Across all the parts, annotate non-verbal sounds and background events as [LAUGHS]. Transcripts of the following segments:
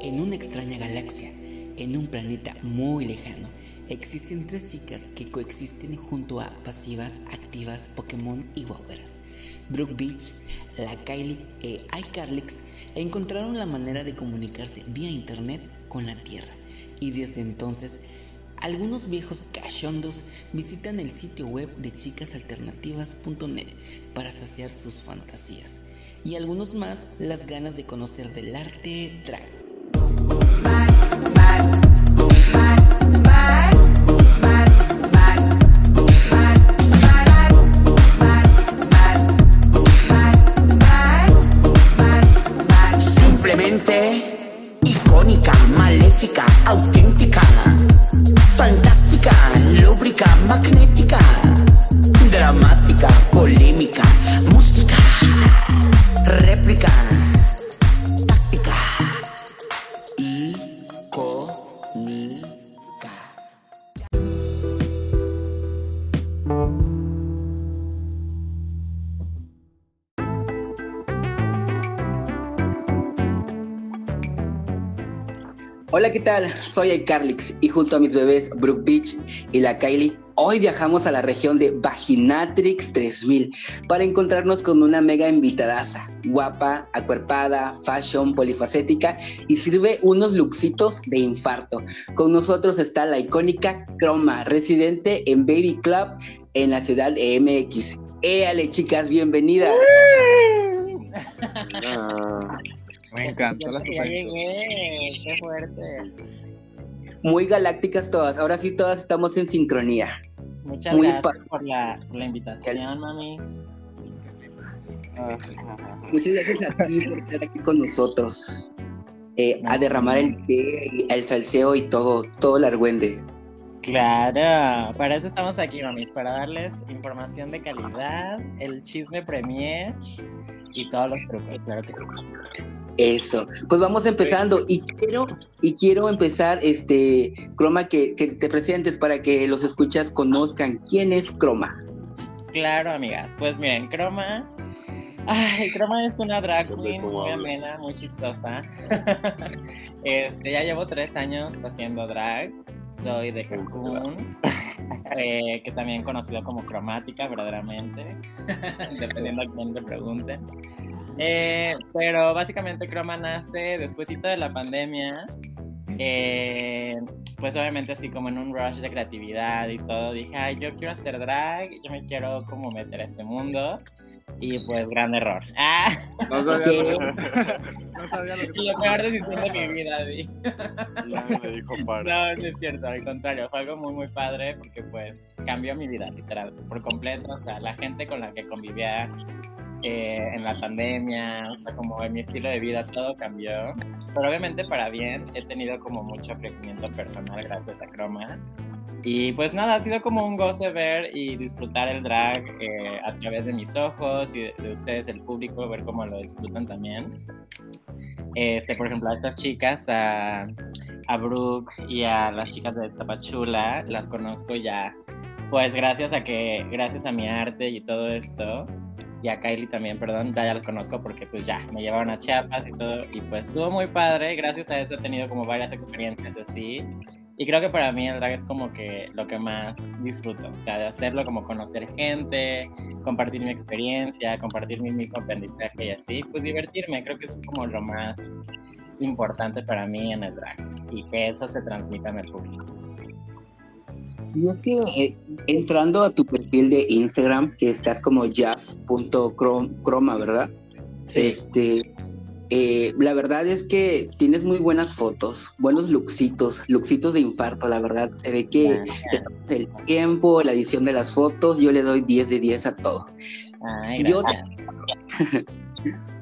En una extraña galaxia, en un planeta muy lejano, existen tres chicas que coexisten junto a pasivas, activas, Pokémon y guagueras. Brooke Beach, la Kylie e iCarlix encontraron la manera de comunicarse vía internet con la Tierra y desde entonces algunos viejos cachondos visitan el sitio web de chicasalternativas.net para saciar sus fantasías y algunos más las ganas de conocer del arte drag. Hola, ¿qué tal? Soy iCarlix y junto a mis bebés Brooke Beach y la Kylie, hoy viajamos a la región de Vaginatrix 3000 para encontrarnos con una mega invitadaza, guapa, acuerpada, fashion, polifacética y sirve unos luxitos de infarto. Con nosotros está la icónica Croma, residente en Baby Club en la ciudad de MX. Éale, chicas, bienvenidas. Me encantó la Ya llegué, qué fuerte. Muy galácticas todas, ahora sí todas estamos en sincronía. Muchas Muy gracias por la, por la invitación, mami. Muchas gracias a ti por estar aquí con nosotros. eh, a derramar el té, el salseo y todo, todo el argüende. Claro, para eso estamos aquí, mamis, para darles información de calidad, el chisme premier y todos los trucos, claro que sí. Eso. Pues vamos empezando. Y quiero, y quiero empezar, este, Croma, que, que te presentes para que los escuchas conozcan quién es Croma. Claro, amigas. Pues miren, Croma. Ay, Croma es una drag queen muy amena, muy chistosa. [LAUGHS] este, ya llevo tres años haciendo drag. Soy de Cancún, [LAUGHS] eh, que también conocido como cromática, verdaderamente, [LAUGHS] dependiendo a quién te pregunten. Eh, pero básicamente Croma nace despuésito de la pandemia. eh, pues obviamente así como en un rush de creatividad y todo, dije, ay, yo quiero hacer drag, yo me quiero como meter a este mundo. Y pues gran error. Ah, no sabía ¿Qué? lo que, no sabía lo que [LAUGHS] la peor decisión de mi vida, di. Ya me dijo [LAUGHS] para. No, no es cierto, al contrario, fue algo muy, muy padre porque pues cambió mi vida, literal, por completo. O sea, la gente con la que convivía eh, en la pandemia, o sea, como en mi estilo de vida, todo cambió. Pero obviamente para bien, he tenido como mucho crecimiento personal gracias a Chroma. Y pues nada, ha sido como un goce ver y disfrutar el drag eh, a través de mis ojos y de ustedes, el público, ver cómo lo disfrutan también. Este, por ejemplo, a estas chicas, a, a Brooke y a las chicas de Tapachula, las conozco ya, pues gracias a que, gracias a mi arte y todo esto, y a Kylie también, perdón, ya, ya las conozco porque pues ya, me llevaron a Chiapas y todo, y pues estuvo muy padre, gracias a eso he tenido como varias experiencias así, y creo que para mí el drag es como que lo que más disfruto, o sea, de hacerlo como conocer gente, compartir mi experiencia, compartir mi mismo aprendizaje y así, pues divertirme, creo que es como lo más importante para mí en el drag y que eso se transmita en el público. Y es que eh, entrando a tu perfil de Instagram, que estás como jaff.croma, ¿verdad? Este, eh, la verdad es que tienes muy buenas fotos, buenos luxitos, luxitos de infarto, la verdad. Se ve que te tomas el tiempo, la edición de las fotos, yo le doy 10 de 10 a todo. Ay, Yo- gracias. [LAUGHS]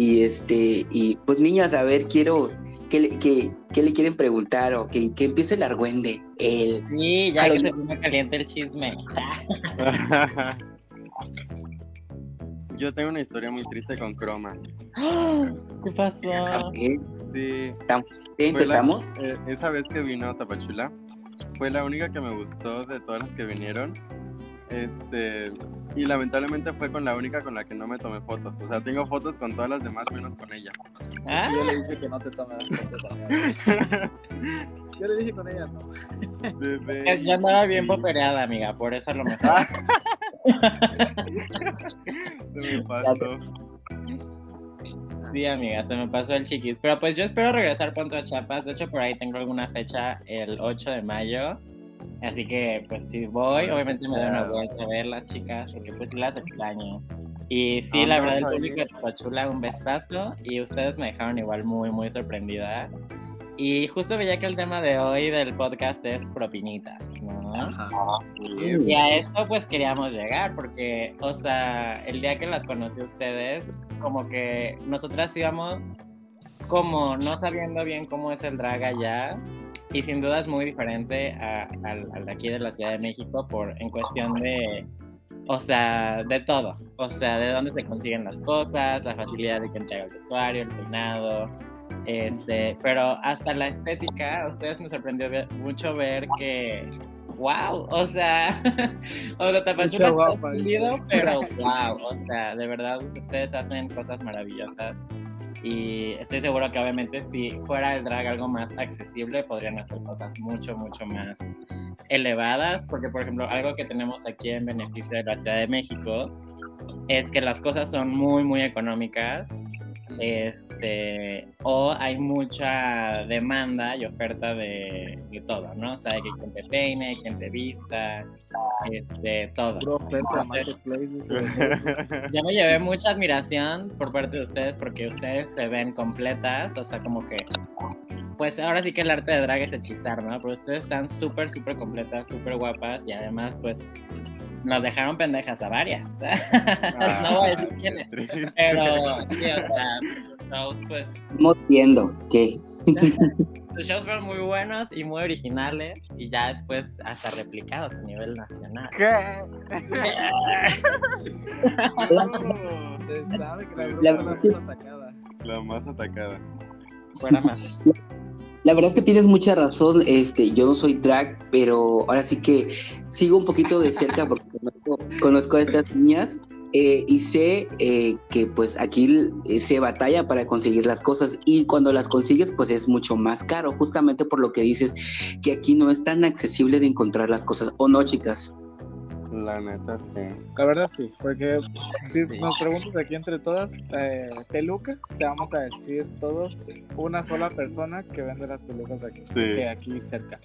Y este, y pues niñas, a ver, quiero, ¿qué le, qué- qué le quieren preguntar? O que, que empiece el argüende. El, Sí, ya que se pone caliente el chisme. [LAUGHS] Yo tengo una historia muy triste con Chroma. ¿Qué pasó? Sí. ¿Empezamos? La- eh, esa vez que vino a Tapachula, fue la única que me gustó de todas las que vinieron. Este, y lamentablemente fue con la única con la que no me tomé fotos. O sea, tengo fotos con todas las demás menos con ella. Ah, Yo le dije que no te tomes fotos. [LAUGHS] Yo le dije con ella, no. Bebé. Yo andaba bien popereada, amiga, por eso a lo mejor. [LAUGHS] Se me pasó. Sí, amiga, se me pasó el chiquis. Pero pues yo espero regresar pronto a Chiapas. De hecho, por ahí tengo alguna fecha el 8 de mayo. Así que, pues si voy, obviamente me doy una vuelta a ver las chicas, porque pues las extraño. Y sí, la no verdad, el público de Tapachula, un besazo. Y ustedes me dejaron igual muy, muy sorprendida. Y justo veía que el tema de hoy del podcast es propinitas, ¿no? Ajá. Y a esto pues queríamos llegar, porque, o sea, el día que las conocí a ustedes, como que nosotras íbamos como no sabiendo bien cómo es el drag allá, y sin duda es muy diferente a- al, de aquí de la Ciudad de México por, en cuestión de, o sea, de todo, o sea, de dónde se consiguen las cosas, la facilidad de que entrega el vestuario, el peinado, este, pero hasta la estética, a ustedes me sorprendió mucho ver que, wow, o sea, [LAUGHS] o sea, Tapachula Mucha está guapa, pero wow, o sea, de verdad ustedes hacen cosas maravillosas y estoy seguro que obviamente si fuera el drag algo más accesible podrían hacer cosas mucho, mucho más elevadas, porque por ejemplo algo que tenemos aquí en beneficio de la Ciudad de México es que las cosas son muy, muy económicas. Este, o hay mucha demanda y oferta de, de todo, ¿no? O sea, de que quien te peine, quien te vista, este, todo. Puro oferta. [LAUGHS] Yo me llevé mucha admiración por parte de ustedes porque ustedes se ven completas, o sea, como que, pues ahora sí que el arte de drag es hechizar, ¿no? Pero ustedes están súper, súper completas, súper guapas y además, pues, nos dejaron pendejas a varias. [LAUGHS] no voy a decir quiénes, pero, sí, o sea, sus shows, pues, Estamos viendo que sus [LAUGHS] shows fueron muy buenos y muy originales y ya después hasta replicados a nivel nacional. No. [LAUGHS] Se sabe que la La la más atacada. La más atacada. Fuera más. La verdad es que tienes mucha razón, este, yo no soy drag, pero ahora sí que sigo un poquito de cerca porque [LAUGHS] conozco, conozco a estas niñas eh, y sé eh, que pues aquí eh, se batalla para conseguir las cosas y cuando las consigues pues es mucho más caro, justamente por lo que dices que aquí no es tan accesible de encontrar las cosas, ¿o no chicas? La neta, sí. La verdad sí, porque si nos preguntas aquí entre todas, eh, pelucas, te vamos a decir todos una sola persona que vende las pelucas aquí, Sí. que aquí cerca.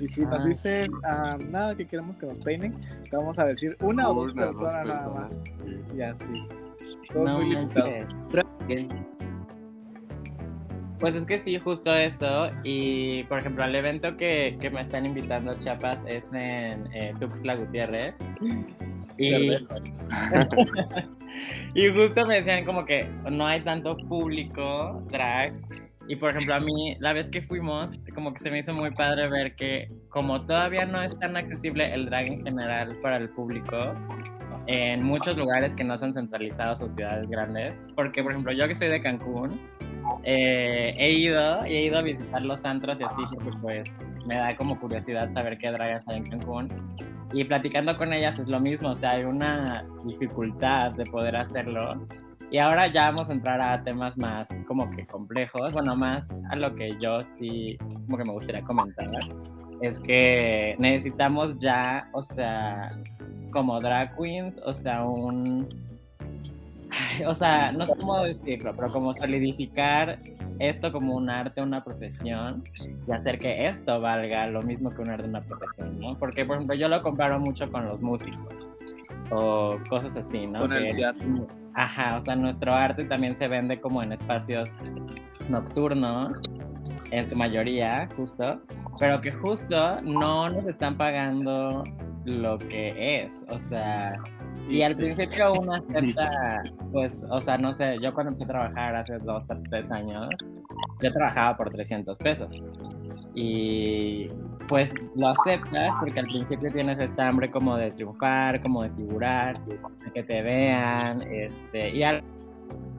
Y si nos Ah. dices ah, nada que queremos que nos peinen, te vamos a decir una o dos personas nada más. Y así. Todo No muy limitado. Pues es que sí, justo eso. Y por ejemplo, el evento que, que me están invitando a Chiapas es en eh, Tuxtla Gutiérrez. Y, [LAUGHS] y justo me decían como que no hay tanto público drag. Y por ejemplo, a mí, la vez que fuimos, como que se me hizo muy padre ver que como todavía no es tan accesible el drag en general para el público, en muchos lugares que no son centralizados o ciudades grandes, porque por ejemplo, yo que soy de Cancún, eh, he ido he ido a visitar los antros y así, porque pues me da como curiosidad saber qué dragas hay en Cancún. Y platicando con ellas es lo mismo, o sea, hay una dificultad de poder hacerlo. Y ahora ya vamos a entrar a temas más como que complejos, bueno, más a lo que yo sí como que me gustaría comentar, es que necesitamos ya, o sea, como drag queens, o sea, un... [LAUGHS] O sea, no sé cómo decirlo, pero como solidificar esto como un arte, una profesión, y hacer que esto valga lo mismo que un arte, una profesión, ¿no? Porque, por ejemplo, yo lo comparo mucho con los músicos o cosas así, ¿no? Con el Que- teatro. Ajá, o sea, nuestro arte también se vende como en espacios nocturnos, en su mayoría, justo, pero que justo no nos están pagando lo que es, o sea, y al principio uno acepta, [LAUGHS] pues, o sea, no sé, yo cuando empecé a trabajar hace dos o tres años, yo trabajaba por 300 pesos. Y pues lo aceptas porque al principio tienes esta hambre como de triunfar, como de figurar, de que te vean, este, y al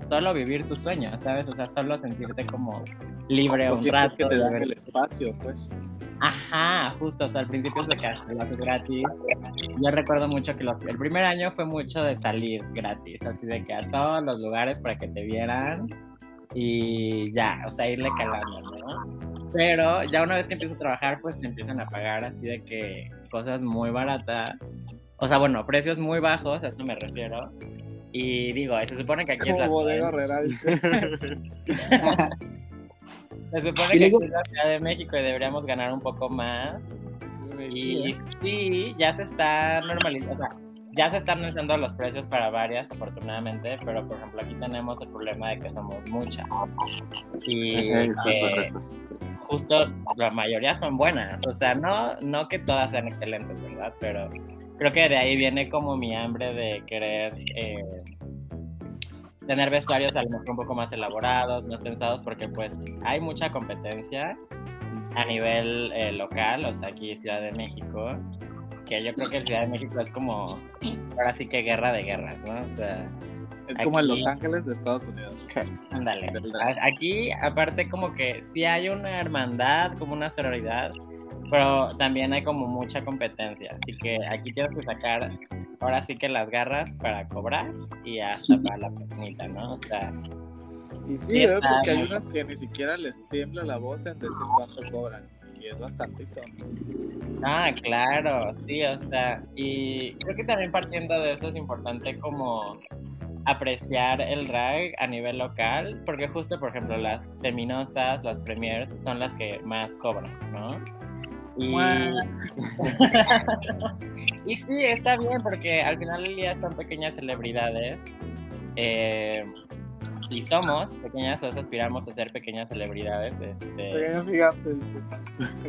solo vivir tu sueño, ¿sabes? O sea, solo sentirte como libre O un rato. que te dan el espacio, pues. Ajá, justo, o sea, al principio se haces gratis. Yo recuerdo mucho que los- el primer año fue mucho de salir gratis, así de que a todos los lugares para que te vieran y ya, o sea, irle calando, ¿no? Pero ya una vez que empiezas a trabajar, pues te empiezan a pagar así de que cosas muy baratas, o sea, bueno, precios muy bajos, a eso me refiero. Y digo, se supone que aquí es la ciudad, [LAUGHS] se [LAUGHS] supone que aquí es la Ciudad de México y deberíamos ganar un poco más. Sí, Y ¿eh? sí, ya se está normalizando, o sea, ya se están normalizando los precios para varias, afortunadamente, pero por ejemplo aquí tenemos el problema de que somos muchas. Y Ajá, que justo la mayoría son buenas, o sea, no, no que todas sean excelentes, ¿verdad? Pero creo que de ahí viene como mi hambre de querer eh, tener vestuarios a lo mejor un poco más elaborados, más pensados, porque pues hay mucha competencia a nivel eh, local, o sea, aquí Ciudad de México, que yo creo que Ciudad de México es como, ahora sí que guerra de guerras, ¿no? O sea, Es como en aquí- Los Ángeles de Estados Unidos. [LAUGHS] ándale. Aquí, aparte, como que sí hay una hermandad, como una sororidad, pero también hay como mucha competencia, así que aquí tienes que sacar ahora sí que las garras para cobrar y hasta para la pequeñita, ¿no? O sea, Y sí, ¿eh? porque hay unas que ni siquiera les tiembla la voz en decir cuánto cobran. Y es bastante. Ah, claro, sí, o sea, y creo que también partiendo de eso es importante como apreciar el drag a nivel local, porque justo, por ejemplo, las feminosas, las premiers, son las que más cobran, ¿no? Y, [LAUGHS] y sí, está bien, porque al final del día son pequeñas celebridades. eh, y somos pequeñas, o eso aspiramos a ser pequeñas celebridades. Este, Pequeños gigantes.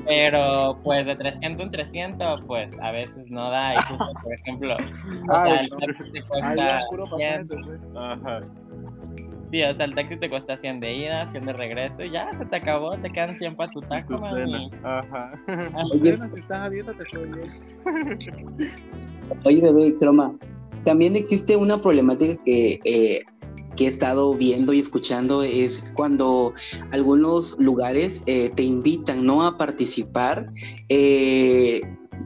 pero pues de 300 en 300, pues a veces no da. Y justo, por ejemplo, [LAUGHS] o Ay, sea, el taxi te Ay, cuesta puro 100. pasaje, güey. Ajá. Sí, o sea, el taxi te cuesta 100 de ida, 100 de regreso y ya se te acabó, te quedan 100 para tu taco, Tu mami. cena. Ajá. Ah, Oye. Bueno, si estás a dieta, te bien. Oye, bebé, Troma, también existe una problemática que, eh, que he estado viendo y escuchando, es cuando algunos lugares eh, te invitan ¿no? a participar, eh,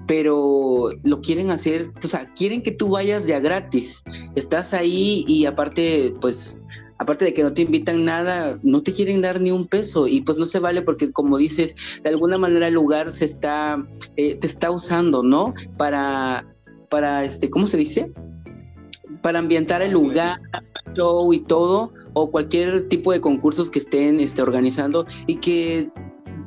pero lo quieren hacer, o sea, quieren que tú vayas ya gratis. Estás ahí y aparte, pues, aparte de que no te invitan nada, no te quieren dar ni un peso y pues no se vale porque como dices, de alguna manera el lugar se está, eh, te está usando, ¿no? Para, para, este, ¿cómo se dice? Para ambientar el lugar, show y todo, o cualquier tipo de concursos que estén este, organizando y que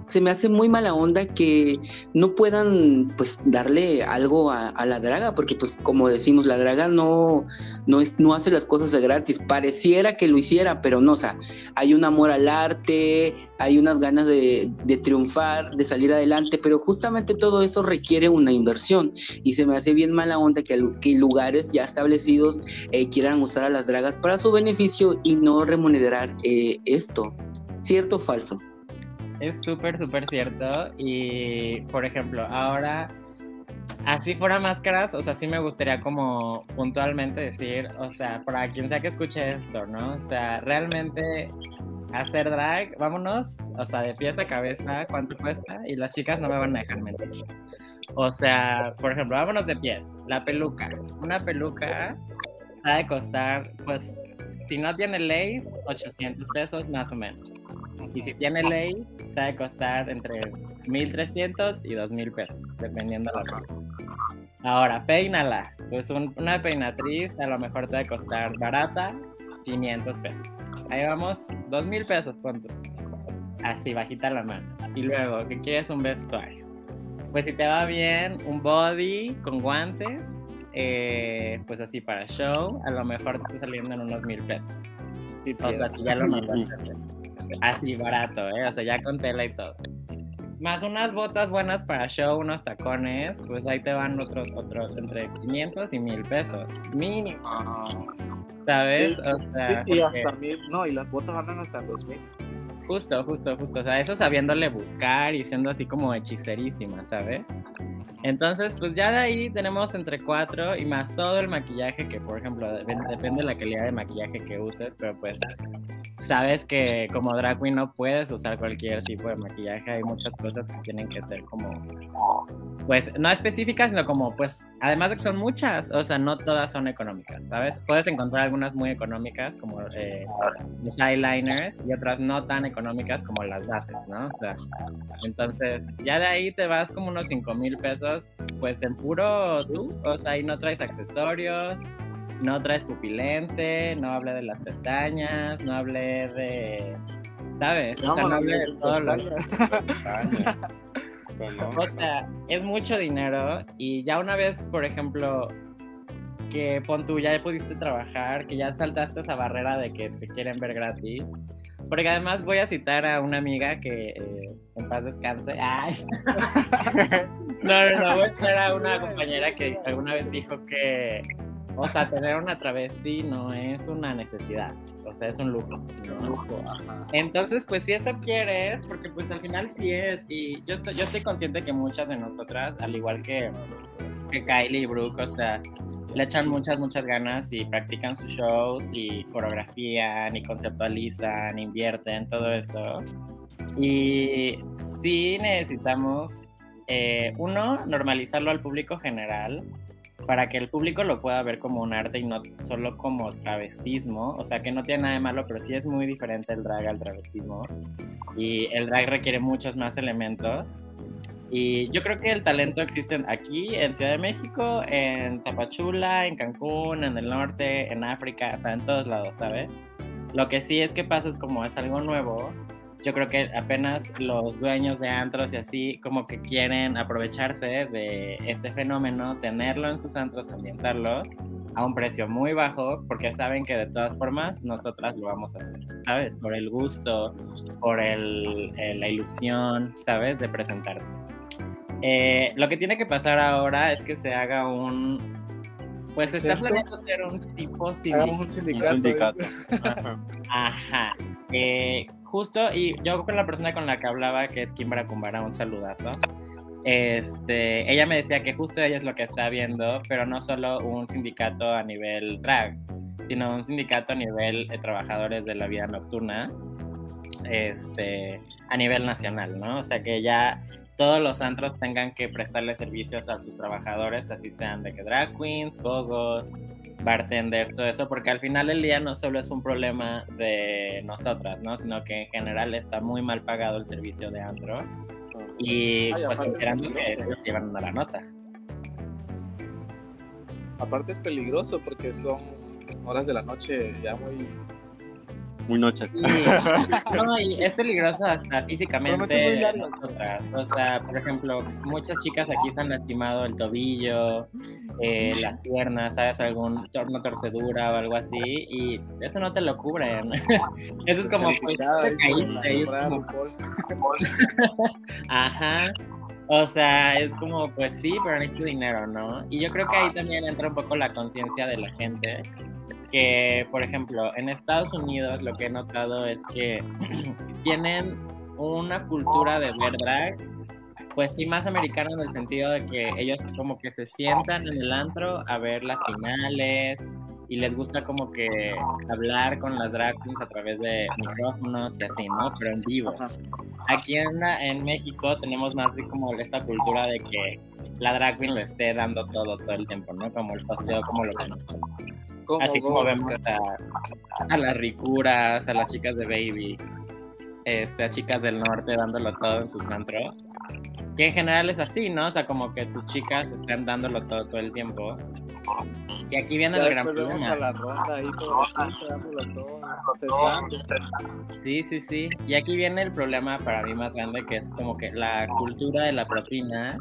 se me hace muy mala onda que no puedan pues darle algo a, la draga, porque pues como decimos, la draga no, no, es, no hace las cosas de gratis, pareciera que lo hiciera, pero no, o sea, hay un amor al arte, hay unas ganas de, de triunfar, de salir adelante, pero justamente todo eso requiere una inversión y se me hace bien mala onda que, que lugares ya establecidos eh, quieran usar a las dragas para su beneficio y no remunerar eh, esto. ¿Cierto o falso? Es súper, súper cierto. Y, por ejemplo, ahora, así fuera máscaras, o sea, sí me gustaría como puntualmente decir, o sea, para quien sea que escuche esto, ¿no? O sea, realmente hacer drag, vámonos, o sea, de pies a cabeza, ¿cuánto cuesta? Y las chicas no me van a dejar mentir. O sea, por ejemplo, vámonos de pies. La peluca. Una peluca ha de costar, pues, si no tiene ley, 800 pesos más o menos. Y si tiene ley, te ha de costar entre 1300 y 2000 pesos, dependiendo de la marca. Ahora, peínala. Pues un- una peinatriz a lo mejor te va a costar barata, 500 pesos. Ahí vamos, 2000 pesos, punto. Así, bajita la mano. Y luego, ¿qué quieres? Un vestuario. Pues si te va bien, un body con guantes, eh, pues así para show, a lo mejor te está saliendo en unos mil pesos. Y O sea, si ya lo [LAUGHS] mandaste. Así barato, ¿eh? O sea, ya con tela y todo. Más unas botas buenas para show, unos tacones, pues ahí te van otros, otros entre 500 y 1000 pesos. Mínimo, ¿sabes? O sea, sí, y porque- hasta mil. No, y las botas andan hasta los mil. justo, justo, justo. O sea, eso sabiéndole buscar y siendo así como hechicerísima, ¿sabes? Entonces, pues ya de ahí tenemos entre cuatro y más todo el maquillaje que, por ejemplo, dep- depende de la calidad de maquillaje que uses, pero pues sabes que como drag queen no puedes usar cualquier tipo de maquillaje, hay muchas cosas que tienen que ser como, pues no específicas, sino como, pues, además de que son muchas, o sea, no todas son económicas, ¿sabes? Puedes encontrar algunas muy económicas, como eh, los eyeliners, y otras no tan económicas como las bases, ¿no? O sea, entonces, ya de ahí te vas como unos 5 mil pesos, pues en puro tú, o sea, ahí no traes accesorios, no traes pupilente, no hablé de las pestañas, no hablé de. ¿Sabes? O sea, no hablé de todo lo no, O sea, es mucho dinero y ya una vez, por ejemplo, que pon tú, ya pudiste trabajar, que ya saltaste esa barrera de que te quieren ver gratis. Porque además voy a citar a una amiga que eh, en paz descanse. Ay. [LAUGHS] No, no, no, voy a citar a una compañera que alguna vez dijo que, o sea, tener una travesti no es una necesidad, o sea, es un lujo. ¿no? Entonces, pues si eso quieres, porque pues al final sí es, y yo estoy, yo estoy consciente que muchas de nosotras, al igual que, que Kylie y Brooke, o sea, le echan muchas, muchas ganas y practican sus shows y coreografían y conceptualizan, invierten, todo eso. Y sí necesitamos, eh, uno, normalizarlo al público general para que el público lo pueda ver como un arte y no solo como travestismo. O sea, que no tiene nada de malo, pero sí es muy diferente el drag al travestismo. Y el drag requiere muchos más elementos. Y yo creo que el talento existe aquí, en Ciudad de México, en Tapachula, en Cancún, en el norte, en África, o sea, en todos lados, ¿sabes? Lo que sí es que pasa es como es algo nuevo, yo creo que apenas los dueños de antros y así como que quieren aprovecharse de este fenómeno, tenerlo en sus antros, ambientarlo a un precio muy bajo, porque saben que de todas formas nosotras lo vamos a hacer, ¿sabes? Por el gusto, por el, eh, la ilusión, ¿sabes? De presentarte. Eh, lo que tiene que pasar ahora es que se haga un... Pues está planeando hacer un tipo Hagamos un [LAUGHS] sindicato. Un sindicato. sindicato. Ajá. Ajá. Eh, justo, y yo con la persona con la que hablaba, que es Kimbra Kumbara, un saludazo. Este, ella me decía que justo ella es lo que está viendo, pero no solo un sindicato a nivel drag, sino un sindicato a nivel de trabajadores de la vida nocturna, este, a nivel nacional, ¿no? O sea que ya todos los antros tengan que prestarle servicios a sus trabajadores, así sean de que drag queens, gogos, bartenders, todo eso, porque al final del día no solo es un problema de nosotras, ¿no? Sino que en general está muy mal pagado el servicio de antro y Ay, pues considerando que ellos llevan una la nota. Aparte es peligroso porque son horas de la noche ya muy... Muy noches. No, y es peligroso hasta físicamente nosotras. O sea, por ejemplo, muchas chicas aquí se han lastimado el tobillo, eh, las piernas, ¿sabes? Algún torno torcedura o algo así, y eso no te lo cubren. [LAUGHS] eso es como, pues, caíste. [LAUGHS] Ajá. O sea, es como, pues sí, pero necesito dinero, ¿no? Y yo creo que ahí también entra un poco la conciencia de la gente. Que, por ejemplo, en Estados Unidos lo que he notado es que [CLEARS THROAT] tienen una cultura de ver drag, pues sí, más americana en el sentido de que ellos como que se sientan en el antro a ver las finales y les gusta como que hablar con las drag queens a través de micrófonos y así, ¿no? Pero en vivo. Aquí en, México tenemos más de como esta cultura de que la drag queen lo esté dando todo todo el tiempo, ¿no? Como el posteo, como lo conocemos. Así como vemos a, a las ricuras, a las chicas de Baby, este, a chicas del norte dándolo todo en sus antros. Que en general es así, ¿no? O sea, como que tus chicas están dándolo todo todo el tiempo. Y aquí viene Ya el gran problema. a la ronda ahí pobrecita, dándolo todo, cesando. Sí, sí, sí. Y aquí viene el problema para mí más grande, que es como que la cultura de la propina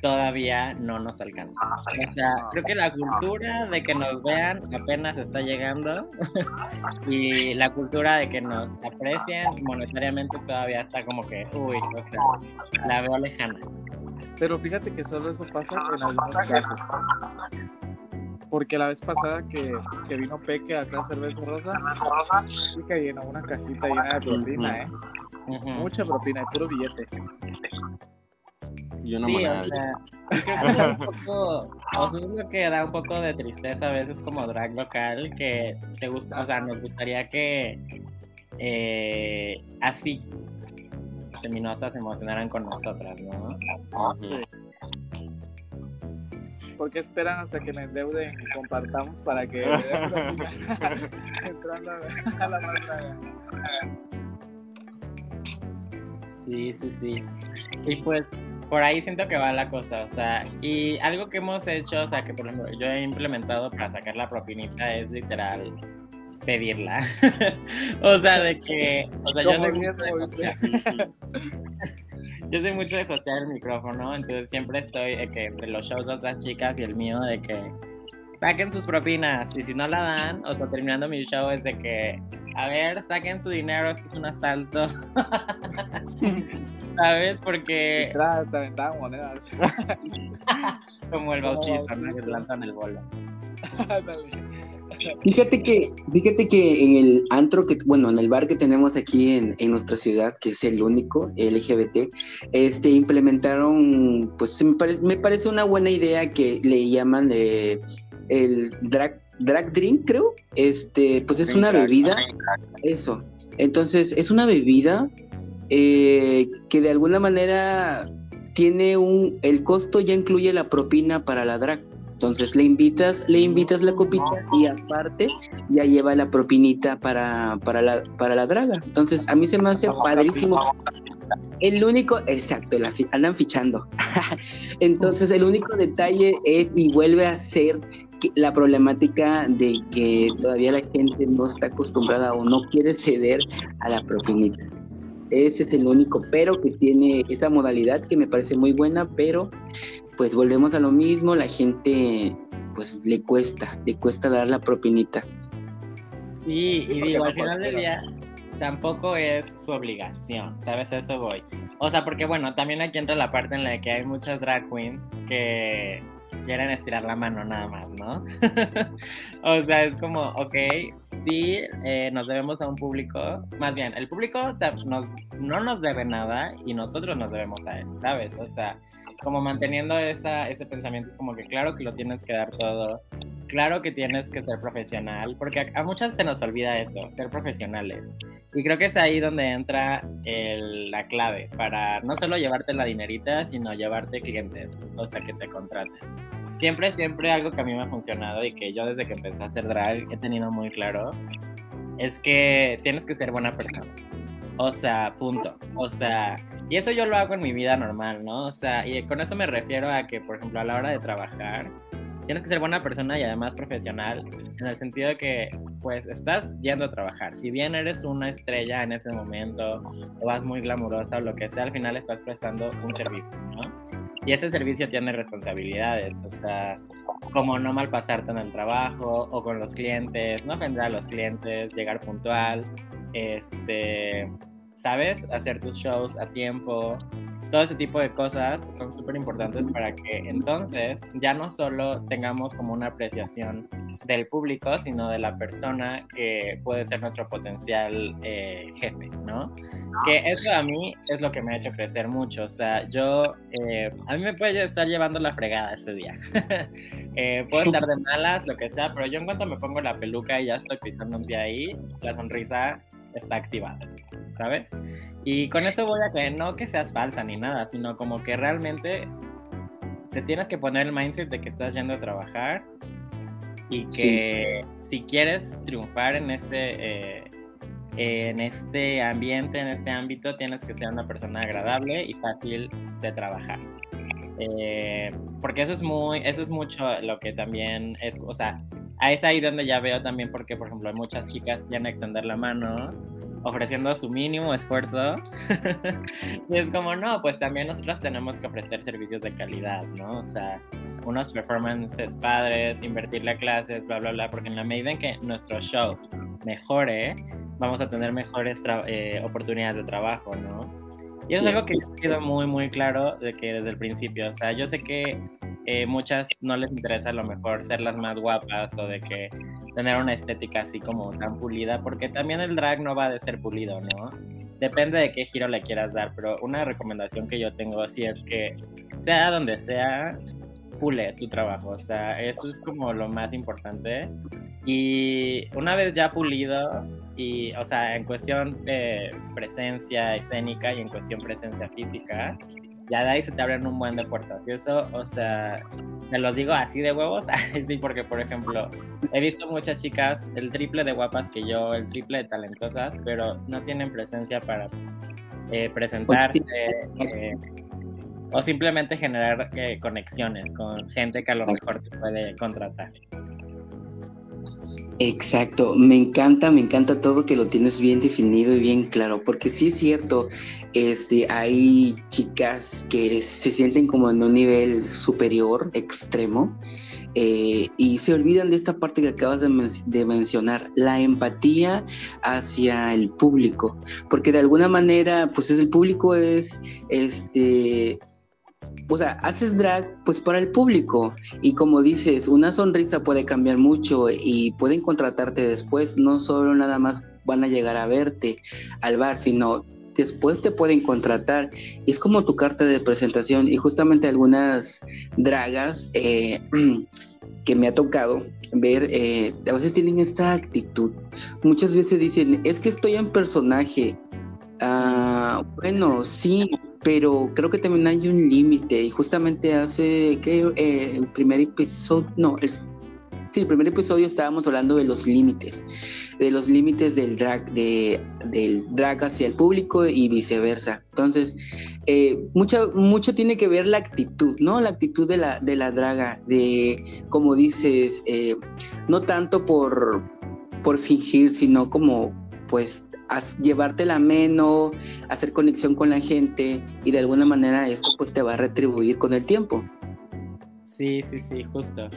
todavía no nos alcanza. O sea, creo que la cultura de que nos vean apenas está llegando [LAUGHS] y la cultura de que nos aprecien monetariamente todavía está como que, uy, o sea, la veo lejana. Pero fíjate que solo eso pasa en algunos casos. Porque la vez pasada que, que vino Peque acá a Cerveza Rosa, sí que llenó una cajita llena de propina, ¿eh? Mucha propina y puro billete. Y una Sí, o sea, creo que es un [LAUGHS] poco, o sea, es lo que da un poco de tristeza a veces como drag local, que te gusta, o sea, nos gustaría que eh, así feminosas se emocionaran con nosotras, ¿no? Sí. ¿Por qué esperan hasta que me endeuden y compartamos para que [LAUGHS] [LAUGHS] entrando a la pantalla? Sí, sí, sí. Y pues por ahí siento que va la cosa, o sea, y algo que hemos hecho, o sea, que por ejemplo yo he implementado para sacar la propinita es literal pedirla. [LAUGHS] o sea, de que, o sea, yo soy, mucho de Moisés. hostear, [LAUGHS] yo soy mucho de hostear el micrófono, entonces siempre estoy de que entre los shows de otras chicas y el mío de que saquen sus propinas y si no la dan, o sea, terminando mi show es de que, a ver, saquen su dinero, esto es un asalto. [LAUGHS] ¿Sabes? Porque Detrás te aventaban monedas. [LAUGHS] como el bautizo, ¿no? Que lanzan el bolo. [LAUGHS] Fíjate que, fíjate que en el antro que, bueno, en el bar que tenemos aquí en, en nuestra ciudad, que es el único LGBT, este implementaron, pues me parece, me parece una buena idea que le llaman eh, el drag, drag drink, creo. Este, pues es Drink una bebida, eso. Entonces, es una bebida eh, que de alguna manera tiene un, el costo ya incluye la propina para la drag. Entonces le invitas, le invitas la copita y aparte ya lleva la propinita para, para, la, para la draga. Entonces a mí se me hace padrísimo. El único, exacto, la andan fichando. [LAUGHS] Entonces el único detalle es y vuelve a ser la problemática de que todavía la gente no está acostumbrada o no quiere ceder a la propinita. Ese es el único pero que tiene esta modalidad que me parece muy buena, pero pues volvemos a lo mismo, la gente pues le cuesta, le cuesta dar la propinita. Sí, y digo, al final del día tampoco es su obligación, ¿sabes? A Eso voy. O sea, porque bueno, también aquí entra la parte en la que hay muchas drag queens que quieren estirar la mano nada más, ¿no? [LAUGHS] o sea, es como, ok, sí, eh, nos debemos a un público, más bien, el público nos, no nos debe nada y nosotros nos debemos a él, ¿sabes? O sea, como manteniendo esa, ese pensamiento, es como que claro que lo tienes que dar todo, claro que tienes que ser profesional, porque a, a muchas se nos olvida eso, ser profesionales. Y creo que es ahí donde entra el- la clave para no solo llevarte la dinerita, sino llevarte clientes, o sea, que te contraten. Siempre, siempre algo que a mí me ha funcionado y que yo desde que empecé a hacer drag he tenido muy claro, es que tienes que ser buena persona. O sea, punto. O sea, y eso yo lo hago en mi vida normal, ¿no? O sea, y con eso me refiero a que, por ejemplo, a la hora de trabajar, tienes que ser buena persona y además profesional, en el sentido de que, pues, estás yendo a trabajar. Si bien eres una estrella en ese momento, o vas muy glamurosa o lo que sea, al final estás prestando un servicio, ¿no? Y ese servicio tiene responsabilidades, o sea, como no malpasarte en el trabajo o con los clientes, no ofender a los clientes, llegar puntual, este, ¿sabes? Hacer tus shows a tiempo, todo ese tipo de cosas son súper importantes para que entonces ya no solo tengamos como una apreciación del público, sino de la persona que puede ser nuestro potencial eh, jefe, ¿no? Que eso a mí es lo que me ha hecho crecer mucho, o sea, yo, eh, a mí me puede estar llevando la fregada este día. [LAUGHS] Eh, estar de malas, lo que sea, pero yo en cuanto me pongo la peluca y ya estoy pisando un pie ahí, la sonrisa está activada, ¿sabes? Y con eso voy a que no que seas falsa ni nada, sino como que realmente te tienes que poner el mindset de que estás yendo a trabajar y que si quieres triunfar en este, eh, en este ambiente, en este ámbito, tienes que ser una persona agradable y fácil de trabajar. Eh, porque eso es muy, eso es mucho lo que también es, o sea, es ahí donde ya veo también porque, por ejemplo, muchas chicas quieren extender la mano ofreciendo su mínimo esfuerzo. [LAUGHS] y es como, no, pues también nosotros tenemos que ofrecer servicios de calidad, ¿no? O sea, unos performances padres, invertirle a clases, bla, bla, bla, porque en la medida en que nuestro show mejore, vamos a tener mejores eh, oportunidades de trabajo, ¿no? Y eso sí. es algo que sido muy, muy claro de que desde el principio, o sea, yo sé que eh, muchas no les interesa a lo mejor ser las más guapas o de que tener una estética así como tan pulida, porque también el drag no va de ser pulido, ¿no? Depende de qué giro le quieras dar, pero una recomendación que yo tengo sí es que sea donde sea, pule tu trabajo. O sea, eso es como lo más importante. Y una vez ya pulido, y, o sea, en cuestión de presencia escénica y en cuestión presencia física, ya de ahí se te abren un buen de puertas. Y eso, o sea, me los digo así de huevos. [LAUGHS] sí, porque, por ejemplo, he visto muchas chicas el triple de guapas que yo, el triple de talentosas, pero no tienen presencia para eh, presentarse. Eh, o simplemente generar eh, conexiones con gente que a lo mejor te puede contratar. Exacto, me encanta, me encanta todo que lo tienes bien definido y bien claro, porque sí es cierto, este, hay chicas que se sienten como en un nivel superior, extremo, eh, y se olvidan de esta parte que acabas de, de, mencionar, la empatía hacia el público, porque de alguna manera, pues es el público es, este, o sea, haces drag pues para el público y como dices, una sonrisa puede cambiar mucho y pueden contratarte después, no solo nada más van a llegar a verte al bar, sino después te pueden contratar. Es como tu carta de presentación y justamente algunas dragas eh, [CLEARS THROAT] que me ha tocado ver, eh, a veces tienen esta actitud. Muchas veces dicen, es que estoy en personaje. Ah, bueno, sí, pero creo que también hay un límite y justamente hace, creo, eh, el primer episodio, no, sí, el primer episodio estábamos hablando de los límites, de los límites del drag, de, del drag hacia el público y viceversa. Entonces, eh, mucho, mucho tiene que ver la actitud, ¿no? La actitud de la, de la draga, de, como dices, eh, no tanto por, por fingir, sino como, pues, llevártela ameno, hacer conexión con la gente y de alguna manera esto pues te va a retribuir con el tiempo. Sí, sí, sí, justo.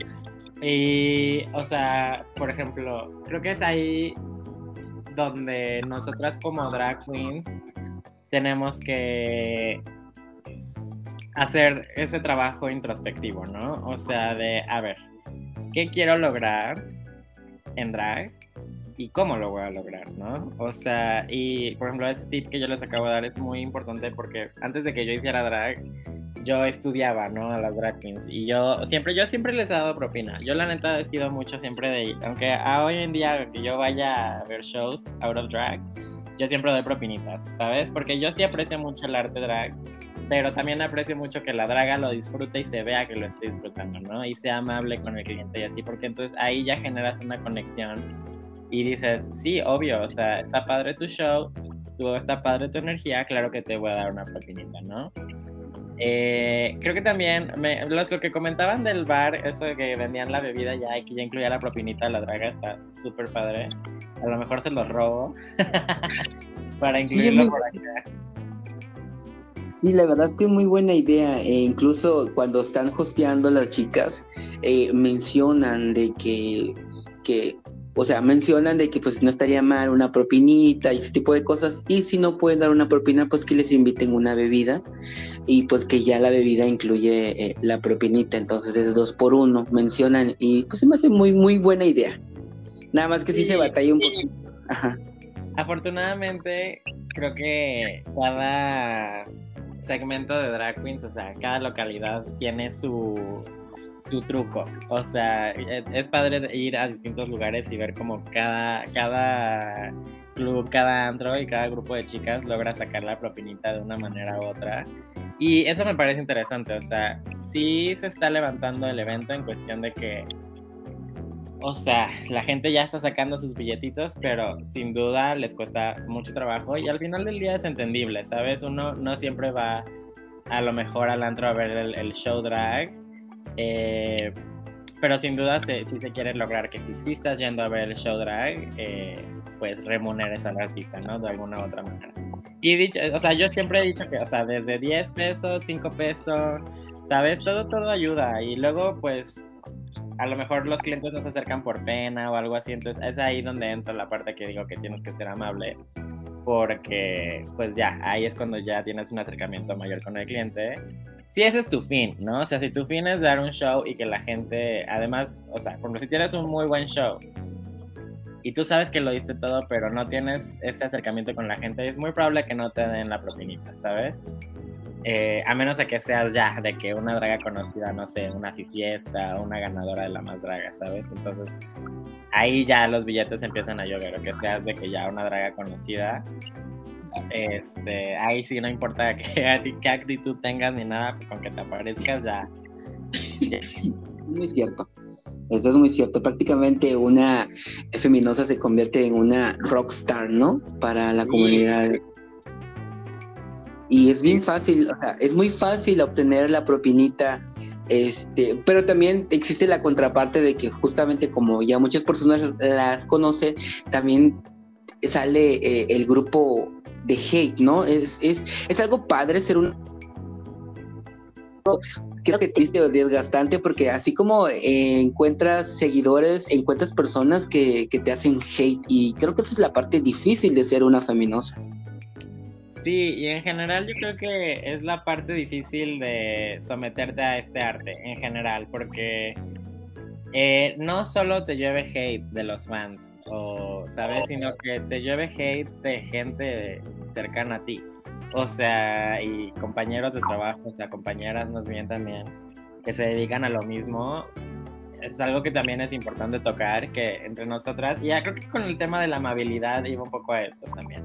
Y, o sea, por ejemplo, creo que es ahí donde nosotras como drag queens tenemos que hacer ese trabajo introspectivo, ¿no? O sea, de, a ver, ¿qué quiero lograr en drag? Y cómo lo voy a lograr, ¿no? O sea, y por ejemplo, ese tip que yo les acabo de dar es muy importante porque antes de que yo hiciera drag, yo estudiaba, ¿no? A las drag queens y yo siempre, yo siempre les he dado propina. Yo la neta he sido mucho siempre de, aunque a hoy en día que yo vaya a ver shows out of drag, yo siempre doy propinitas, ¿sabes? Porque yo sí aprecio mucho el arte drag, pero también aprecio mucho que la draga lo disfrute y se vea que lo esté disfrutando, ¿no? Y sea amable con el cliente y así, porque entonces ahí ya generas una conexión y dices, sí, obvio, o sea, está padre tu show, tú, está padre tu energía, claro que te voy a dar una propinita, ¿no? Eh, creo que también me, lo que comentaban del bar, eso de que vendían la bebida ya y que ya incluía la propinita de la draga, está súper padre. A lo mejor se los robo [LAUGHS] para incluirlo por acá. Sí, la verdad es que muy buena idea. E incluso cuando están hosteando las chicas, eh, mencionan de que, que o sea, mencionan de que pues no estaría mal una propinita y ese tipo de cosas. Y si no pueden dar una propina, pues que les inviten una bebida y pues que ya la bebida incluye eh, la propinita. Entonces es dos por uno, mencionan y pues se me hace muy, muy buena idea. Nada más que sí, se batalla un poquito. Afortunadamente, creo que cada segmento de drag queens, o sea, cada localidad tiene su su truco. O sea, e, es, padre ir a distintos lugares y ver como cada, cada club, cada antro y cada grupo de chicas logra sacar la propinita de una manera u otra. Y eso me parece interesante. O sea, sí se está levantando el evento en cuestión de que o sea, la gente ya está sacando sus billetitos, pero sin duda les cuesta mucho trabajo y al final del día es entendible, ¿sabes? Uno no siempre va a lo mejor al antro a ver el show drag eh, pero sin duda, si, se quiere lograr que si sí estás yendo a ver el show drag, eh, pues remuneres al artista, ¿no? De alguna u otra manera. Y dicho, o sea, yo siempre he dicho que, o sea, desde 10 pesos, 5 pesos, ¿sabes? Todo, todo ayuda. Y luego, pues, a lo mejor los clientes no se acercan por pena o algo así. Entonces, es ahí donde entra la parte que digo que tienes que ser amable. Porque, pues ya, ahí es cuando ya tienes un acercamiento mayor con el cliente si ese es tu fin, ¿no? O sea, si tu fin es dar un show y que la gente, además, o sea, como si tienes un muy buen show y tú sabes que lo diste todo, pero no tienes ese acercamiento con la gente, es muy probable que no te den la propinita, ¿sabes? Eh, a menos de que seas ya de que una draga conocida, no sé, una fiesta, una ganadora de la más draga, ¿sabes? Entonces ahí ya los billetes empiezan a llover, o que seas de que ya una draga conocida. Este, ahí sí no importa [LAUGHS] qué, qué actitud tengas ni nada, con que te aparezcas ya. Muy cierto. Eso es muy cierto. Prácticamente una feminosa se convierte en una rockstar, ¿no? Para la comunidad y es bien fácil, o sea, es muy fácil obtener la propinita, este, pero también existe la contraparte de que justamente como ya muchas personas las conocen, también sale eh, el grupo de hate, ¿no? Es, es, es algo padre ser un creo que triste o desgastante porque así como eh, encuentras seguidores, encuentras personas que, que, te hacen hate y creo que esa es la parte difícil de ser una feminosa. Sí, y en general yo creo que es la parte difícil de someterte a este arte, en general, porque eh, no solo te llueve hate de los fans, o, ¿sabes? Sino que te llueve hate de gente cercana a ti. O sea, y compañeros de trabajo, o sea, compañeras más bien también, que se dedican a lo mismo es algo que también es importante tocar, que entre nosotras, ya creo que con el tema de la amabilidad iba un poco a eso también.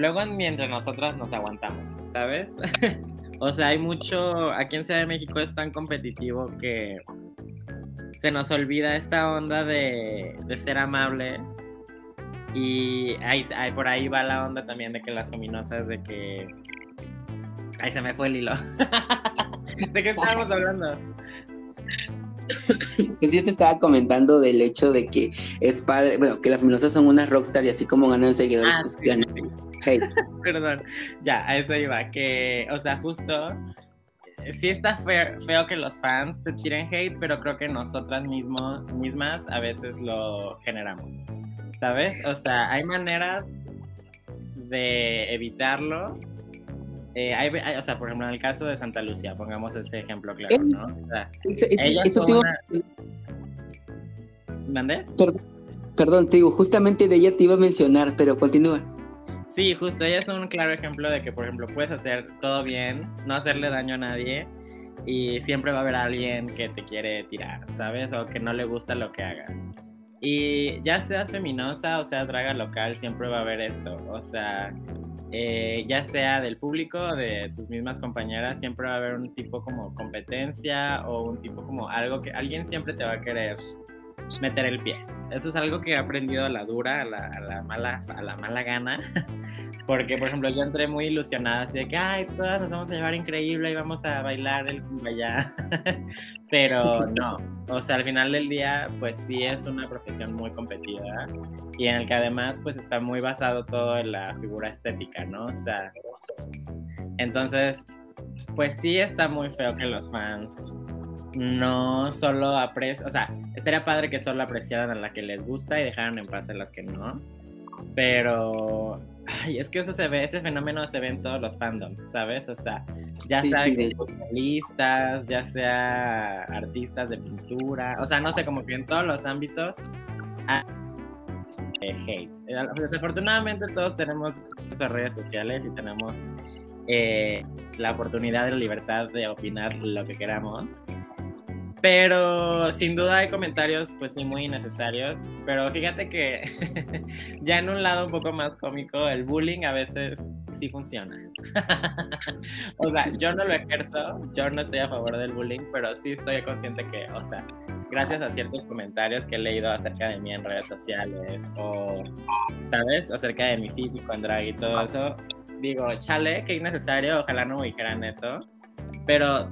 Luego mientras nosotras nos aguantamos, ¿sabes? [LAUGHS] o sea, hay mucho, aquí en Ciudad de México es tan competitivo que se nos olvida esta onda de, de ser amables. Y ahí, ahí, por ahí va la onda también de que las cominosas, de que... Ahí se me fue el hilo. [LAUGHS] ¿De qué estábamos hablando? [LAUGHS] pues yo te estaba comentando del hecho de que es padre, bueno, que las feminosas son unas rockstar y así como ganan seguidores, ah, pues ganan. [LAUGHS] Perdón, ya, a eso iba, que, o sea, justo, eh, sí está feo, feo, que los fans te tiren hate, pero creo que nosotras mismos, mismas a veces lo generamos, ¿sabes? O sea, hay maneras de evitarlo eh, hay, o sea, por ejemplo, en el caso de Santa Lucía, pongamos ese ejemplo claro, ¿no? O sea, ella ¿Mandé? Perdón, te digo, justamente de ella te iba a mencionar, pero continúa. Sí, justo, ella es un claro ejemplo de que, por ejemplo, puedes hacer todo bien, no hacerle daño a nadie y siempre va a haber alguien que te quiere tirar, ¿sabes? O que no le gusta lo que hagas. Y ya seas feminosa o sea draga local, siempre va a haber esto. O sea, eh, ya sea del público de tus mismas compañeras, siempre va a haber un tipo como competencia o un tipo como algo que alguien siempre te va a querer meter el pie. Eso es algo que he aprendido a la dura, a la, mala, a la mala gana. [LAUGHS] Porque, por ejemplo, yo entré muy ilusionada, así de que, ay, todas nos vamos a llevar increíble y vamos a bailar el allá. [LAUGHS] Pero no, o sea, al final del día, pues sí es una profesión muy competida y en el que además, pues está muy basado todo en la figura estética, ¿no? O sea, entonces, pues sí está muy feo que los fans no solo aprecian, o sea, estaría padre que solo apreciaran a la que les gusta y dejaran en paz a las que no. Pero, ay, es que eso se ve, ese fenómeno se ve en todos los fandoms, ¿sabes? O sea, ya sea futbolistas, ya sea artistas de pintura, o sea, no sé, como que en todos los ámbitos hay hate. Desafortunadamente todos tenemos nuestras redes sociales y tenemos eh, la oportunidad de la libertad de opinar lo que queramos. Pero sin duda hay comentarios, pues sí, muy innecesarios. Pero fíjate que [LAUGHS] ya en un lado un poco más cómico, el bullying a veces sí funciona. [LAUGHS] o sea, yo no lo ejerzo, yo no estoy a favor del bullying, pero sí estoy consciente que, o sea, gracias a ciertos comentarios que he leído acerca de mí en redes sociales o, ¿sabes? Acerca de mi físico en drag y todo eso, digo, chale, qué innecesario, ojalá no me dijeran eso. Pero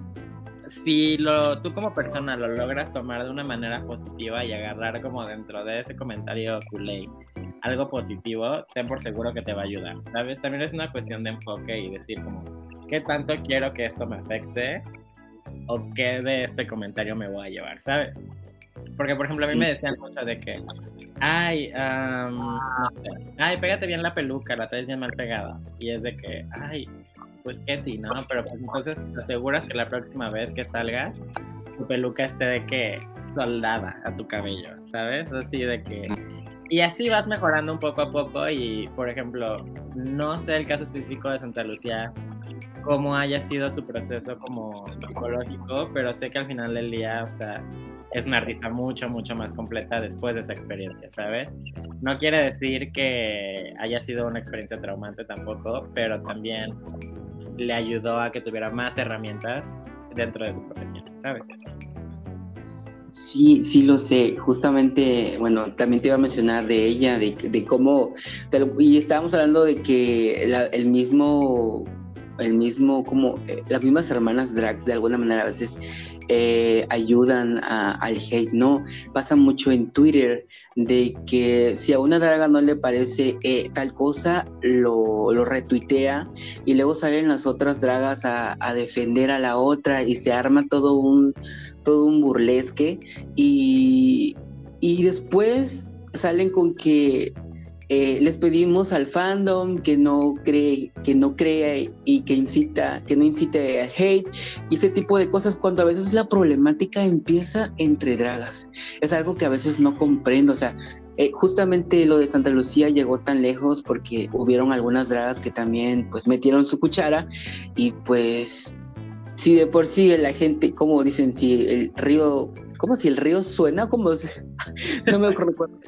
si lo, tú como persona lo logras tomar de una manera positiva y agarrar como dentro de ese comentario culé algo positivo, ten por seguro que te va a ayudar, ¿sabes? También es una cuestión de enfoque y decir como, ¿qué tanto quiero que esto me afecte? ¿O qué de este comentario me voy a llevar, ¿sabes? Porque, por ejemplo, a mí me decían mucho de que, ay, no sé, ay, pégate bien la peluca, la traes bien mal pegada. Y es de que, ay, pues Ketty, ¿no? Pero pues entonces te aseguras que la próxima vez que salgas, tu peluca esté de que soldada a tu cabello, ¿sabes? Así de que... Y así vas mejorando un poco a poco y, por ejemplo, no sé el caso específico de Santa Lucía, cómo haya sido su proceso como psicológico, pero sé que al final del día, o sea, es una artista mucho, mucho más completa después de esa experiencia, ¿sabes? No quiere decir que haya sido una experiencia traumante tampoco, pero también le ayudó a que tuviera más herramientas dentro de su profesión, ¿sabes? Sí, sí lo sé. Justamente, bueno, también te iba a mencionar de ella, de, de cómo, y estábamos hablando de que el mismo el mismo, como eh, las mismas hermanas drags de alguna manera a veces eh, ayudan al hate, ¿no? Pasa mucho en Twitter de que si a una draga no le parece eh, tal cosa, lo, retuitea y luego salen las otras dragas a, a, defender a la otra y se arma todo un, todo un burlesque y, y después salen con que eh, les pedimos al fandom que no cree, que no crea y que incita, que no incite al hate y ese tipo de cosas cuando a veces la problemática empieza entre dragas. Es algo que a veces no comprendo, o sea, eh, justamente lo de Santa Lucía llegó tan lejos porque hubieron algunas dragas que también pues metieron su cuchara y pues si de por sí la gente, como dicen, si el río como si el río suena, como [LAUGHS] no me recuerdo.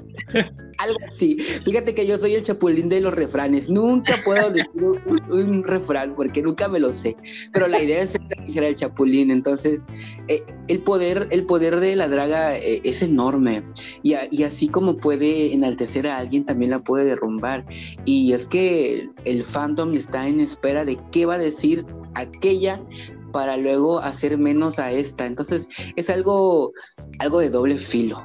Algo así. Fíjate que yo soy el chapulín de los refranes. Nunca puedo decir un, refrán porque nunca me lo sé. Pero la idea es ser el chapulín. Entonces, eh, el poder, el poder de la draga eh, es enorme. Y, y, así como puede enaltecer a alguien, también la puede derrumbar. Y es que el fandom está en espera de qué va a decir aquella para luego hacer menos a esta. Entonces es algo, algo de doble filo.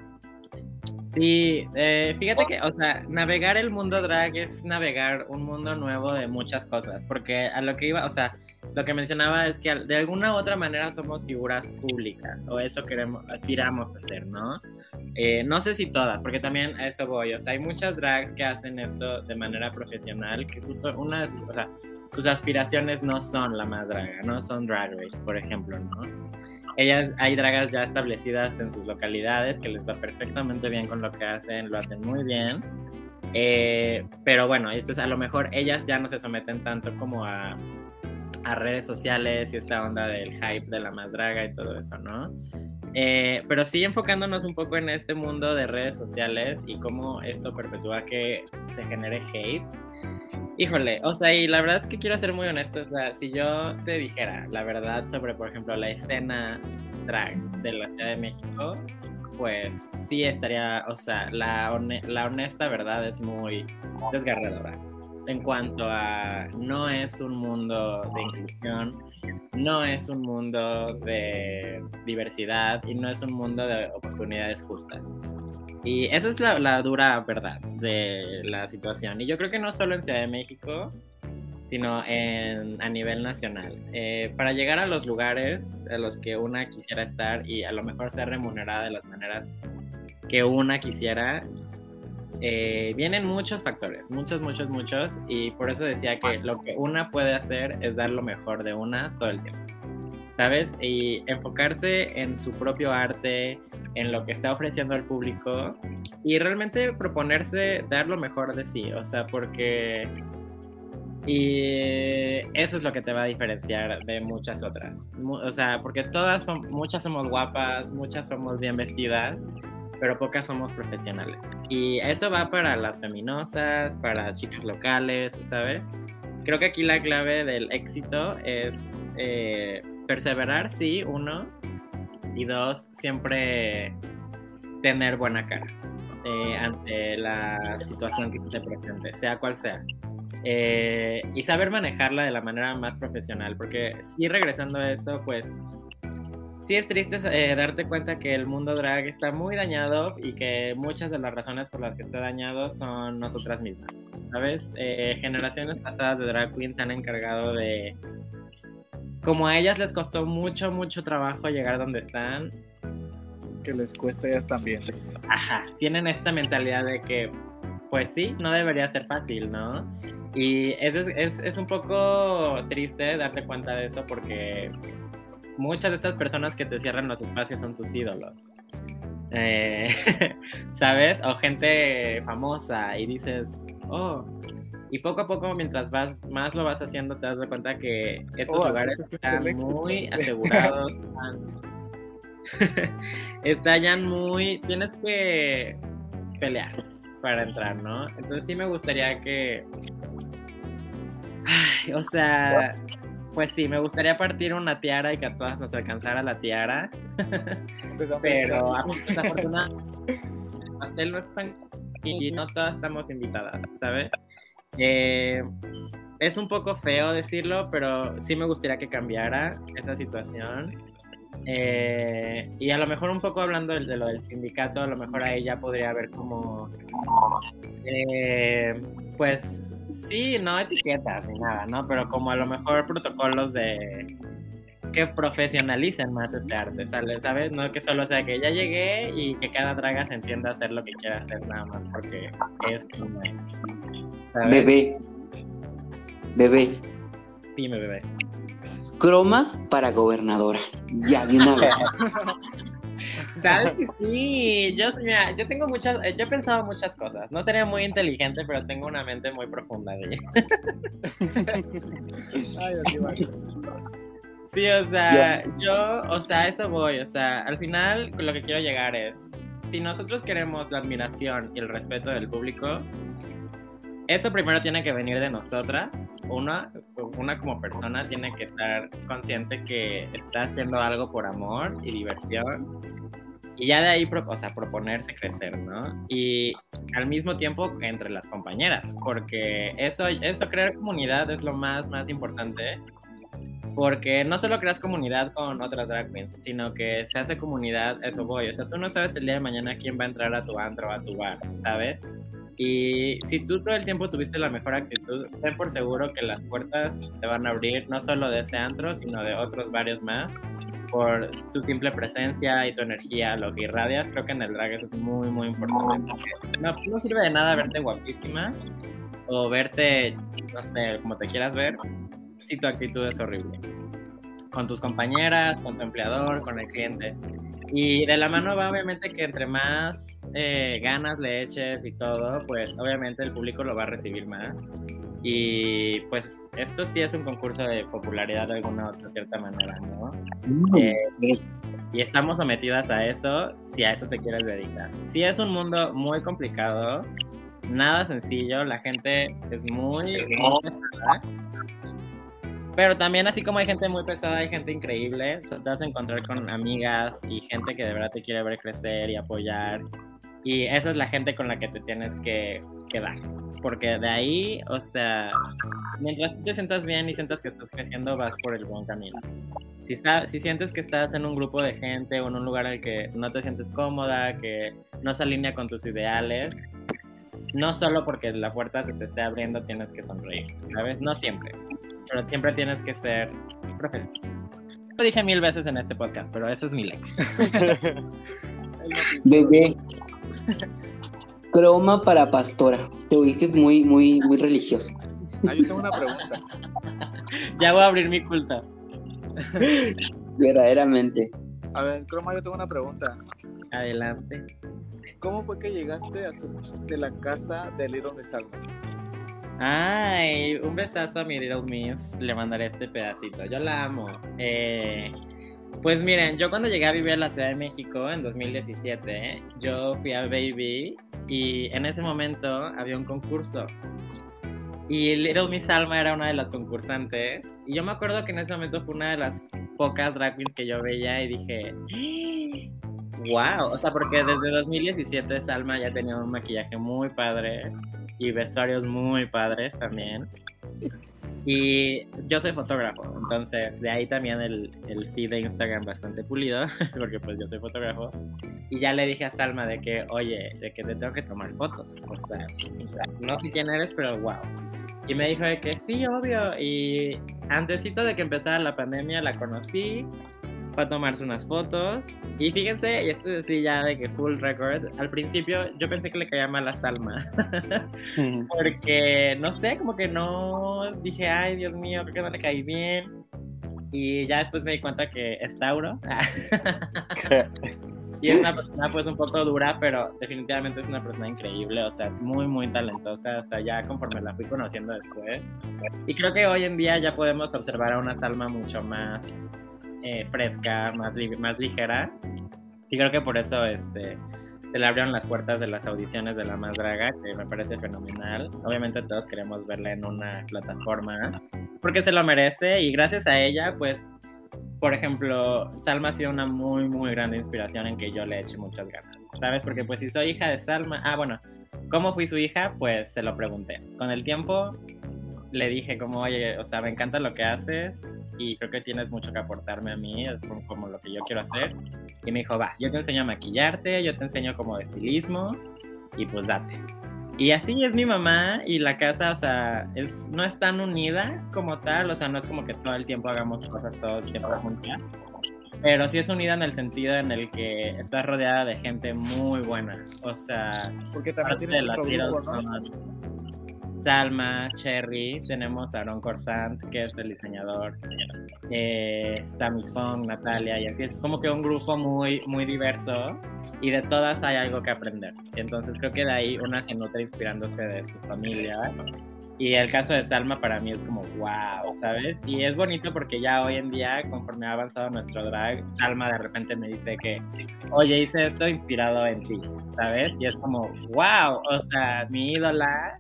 Sí, eh, fíjate que, o sea, navegar el mundo drag es navegar un mundo nuevo de muchas cosas, porque a lo que iba, o sea, lo que mencionaba es que de alguna u otra manera somos figuras públicas, o eso queremos, aspiramos a ser, ¿no? Eh, no sé si todas, porque también a eso voy, o sea, hay muchas drags que hacen esto de manera profesional, que justo una de sus, o sea, sus aspiraciones no son la más draga, no son drag race, por ejemplo, ¿no? Ellas, hay dragas ya establecidas en sus localidades que les va perfectamente bien con lo que hacen, lo hacen muy bien. Eh, pero bueno, entonces a lo mejor ellas ya no se someten tanto como a, a redes sociales y esta onda del hype de la más draga y todo eso, ¿no? Eh, pero sí enfocándonos un poco en este mundo de redes sociales y cómo esto perpetúa que se genere hate. Híjole, o sea, y la verdad es que quiero ser muy honesto, o sea, si yo te dijera la verdad sobre, por ejemplo, la escena drag de la Ciudad de México, pues sí estaría, o sea, la, la honesta verdad es muy desgarradora en cuanto a no es un mundo de inclusión, no es un mundo de diversidad y no es un mundo de oportunidades justas. Y esa es la, dura verdad de la situación. Y yo creo que no solo en Ciudad de México, sino en, a nivel nacional. Eh, para llegar a los lugares a los que una quisiera estar y a lo mejor ser remunerada de las maneras que una quisiera, eh, vienen muchos factores, muchos, muchos, muchos, y por eso decía que lo que una puede hacer es dar lo mejor de una todo el tiempo, ¿sabes? Y enfocarse en su propio arte, en lo que está ofreciendo al público y realmente proponerse dar lo mejor de sí, o sea, porque... Y eso es lo que te va a diferenciar de muchas otras. O sea, porque todas son, muchas somos guapas, muchas somos bien vestidas, pero pocas somos profesionales. Y eso va para las feminosas, para chicas locales, ¿sabes? Creo que aquí la clave del éxito es eh, perseverar, sí, uno, y dos, siempre tener buena cara eh, ante la situación que se presente, sea cual sea. Eh, y saber manejarla de la manera más profesional, porque si regresando a eso, pues sí es triste eh, darte cuenta que el mundo drag está muy dañado y que muchas de las razones por las que está dañado son nosotras mismas, ¿sabes? generaciones pasadas de drag queens se han encargado de como a ellas les costó mucho, mucho trabajo llegar donde están. Que les cuesta ellas también. Ajá, tienen esta mentalidad de que, pues sí, no debería ser fácil, ¿no? Y es, es, es un poco triste darte cuenta de eso porque muchas de estas personas que te cierran los espacios son tus ídolos. Eh, [LAUGHS] ¿Sabes? O gente famosa y dices, oh, Y poco a poco, mientras vas, más lo vas haciendo, te das de cuenta que estos Oh, lugares están éxito, muy sí. asegurados. están- [LAUGHS] Estallan muy... Tienes que pelear para entrar, ¿no? Entonces sí me gustaría que... Ay, o sea, pues sí, me gustaría partir una tiara y que a todas nos alcanzara la tiara. [LAUGHS] Empezamos Pero [LAUGHS] desafortunadamente el pastel no es tan y no todas estamos invitadas, ¿sabes? Eh, es un poco feo decirlo, pero sí me gustaría que cambiara esa situación. Eh, y a lo mejor un poco hablando de, de lo del sindicato, a lo mejor ahí ya podría haber como, eh, pues sí, no etiquetas ni nada, ¿no? Pero como a lo mejor protocolos de que profesionalicen más este arte. ¿sabes? No que solo sea que ya llegué y que cada draga se entienda hacer lo que quiera hacer nada más porque es una... Bebé. Bebé. Dime, bebé. Croma para gobernadora. Ya de una vez. [LAUGHS] ¿Sabes que sí? Yo, mira, yo tengo muchas, eh, yo he pensado muchas cosas. No sería muy inteligente, pero tengo una mente muy profunda de [LAUGHS] Ay. Sí, o sea, yo, o sea, eso voy. O sea, al final lo que quiero llegar es, si nosotros queremos la admiración y el respeto del público, eso primero tiene que venir de nosotras. Una, una como persona tiene que estar consciente que está haciendo algo por amor y diversión. Y ya de ahí, o sea, proponerse crecer, ¿no? Y al mismo tiempo entre las compañeras, porque eso, eso, crear comunidad es lo más, más importante porque no solo creas comunidad con otras drag queens, sino que se hace comunidad, eso voy, o sea, tú no sabes el día de mañana quién va a entrar a tu antro a tu bar, ¿sabes? Y si tú todo el tiempo tuviste la mejor actitud, ten por seguro que las puertas te van a abrir no solo de ese antro, sino de otros varios más, por tu simple presencia y tu energía, lo que irradias, creo que en el drag eso es muy, muy importante. No, no sirve de nada verte guapísima o verte, no sé, como te quieras ver, si tu actitud es horrible. Con tus compañeras, con tu empleador, con el cliente. Y de la mano va obviamente que entre más eh, ganas le eches y todo, pues obviamente el público lo va a recibir más. Y pues esto sí es un concurso de popularidad de alguna otra cierta manera, ¿no? Eh, y estamos sometidas a eso si a eso te quieres dedicar. Sí es un mundo muy complicado, nada sencillo, la gente es muy, muy pesada. Pero también así como hay gente muy pesada, hay gente increíble. Te vas a encontrar con amigas y gente que de verdad te quiere ver crecer y apoyar. Y esa es la gente con la que te tienes que quedar. Porque de ahí, o sea, mientras tú te sientas bien y sientas que estás creciendo, vas por el buen camino. Si, está, si sientes que estás en un grupo de gente o en un lugar en el que no te sientes cómoda, que no se alinea con tus ideales, no solo porque la puerta se te esté abriendo tienes que sonreír, ¿sabes? No siempre, pero siempre tienes que ser profesional. Lo dije mil veces en este podcast, pero ese es mi lex. [LAUGHS] Bebé. Croma para pastora. Te oíste muy, muy, muy religiosa. Ah, yo tengo una pregunta. [LAUGHS] ya voy a abrir mi culto. Verdaderamente. A ver, Croma, yo tengo una pregunta. Adelante. ¿Cómo fue que llegaste a ser de la casa de Little Miss Alma? Ay, un besazo a mi Little Miss. Le mandaré este pedacito. Yo la amo. Eh, pues miren, yo cuando llegué a vivir a la Ciudad de México en 2017, yo fui a Baby y en ese momento había un concurso. Y Little Miss Alma era una de las concursantes. Y yo me acuerdo que en ese momento fue una de las pocas drag queens que yo veía y dije, wow, o sea, porque desde 2017 Salma ya tenía un maquillaje muy padre y vestuarios muy padres también. Y yo soy fotógrafo, entonces de ahí también el, feed de Instagram bastante pulido, [LAUGHS] porque pues yo soy fotógrafo. Y ya le dije a Salma de que, oye, de que te tengo que tomar fotos. O sea, no sé quién eres, pero wow. Y me dijo de que sí, obvio. Y antesito de que empezara la pandemia la conocí, fue a tomarse unas fotos. Y fíjense, y esto es así ya de que full record, al principio yo pensé que le caía mal a Salma. [LAUGHS] Porque, no sé, como que no dije, ay, Dios mío, creo que no le caí bien. Y ya después me di cuenta que es Tauro. [LAUGHS] Y es una persona pues un poco dura, pero definitivamente es una persona increíble, o sea, muy, muy talentosa, o sea, ya conforme la fui conociendo después. Y creo que hoy en día ya podemos observar a una Salma mucho más eh, fresca, más, más ligera. Y creo que por eso este, se le abrieron las puertas de las audiciones de La Más Draga, que me parece fenomenal. Obviamente todos queremos verla en una plataforma, porque se lo merece y gracias a ella, pues, por ejemplo, Salma ha sido una muy, muy grande inspiración en que yo le eche muchas ganas, ¿sabes? Porque pues si soy hija de Salma, ah, bueno, ¿cómo fui su hija? Pues se lo pregunté. Con el tiempo le dije como, oye, o sea, me encanta lo que haces y creo que tienes mucho que aportarme a mí, es como, como lo que yo quiero hacer. Y me dijo, va, yo te enseño a maquillarte, yo te enseño como de estilismo y pues date. Y así es mi mamá y la casa, o sea, es, no es tan unida como tal, o sea, no es como que todo el tiempo hagamos cosas todo el tiempo juntas, pero sí es unida en el sentido en el que estás rodeada de gente muy buena, o sea, Porque también parte de las ¿no? Salma, Cherry, tenemos a Aaron Corsant, que es el diseñador, eh, Tamis Fong, Natalia, y así es como que un grupo muy, muy diverso y de todas hay algo que aprender. Entonces creo que de ahí una se nutre inspirándose de su familia. Y el caso de Salma para mí es como wow, ¿sabes? Y es bonito porque ya hoy en día, conforme ha avanzado nuestro drag, Salma de repente me dice que, oye, hice esto inspirado en ti, ¿sabes? Y es como wow, o sea, mi ídola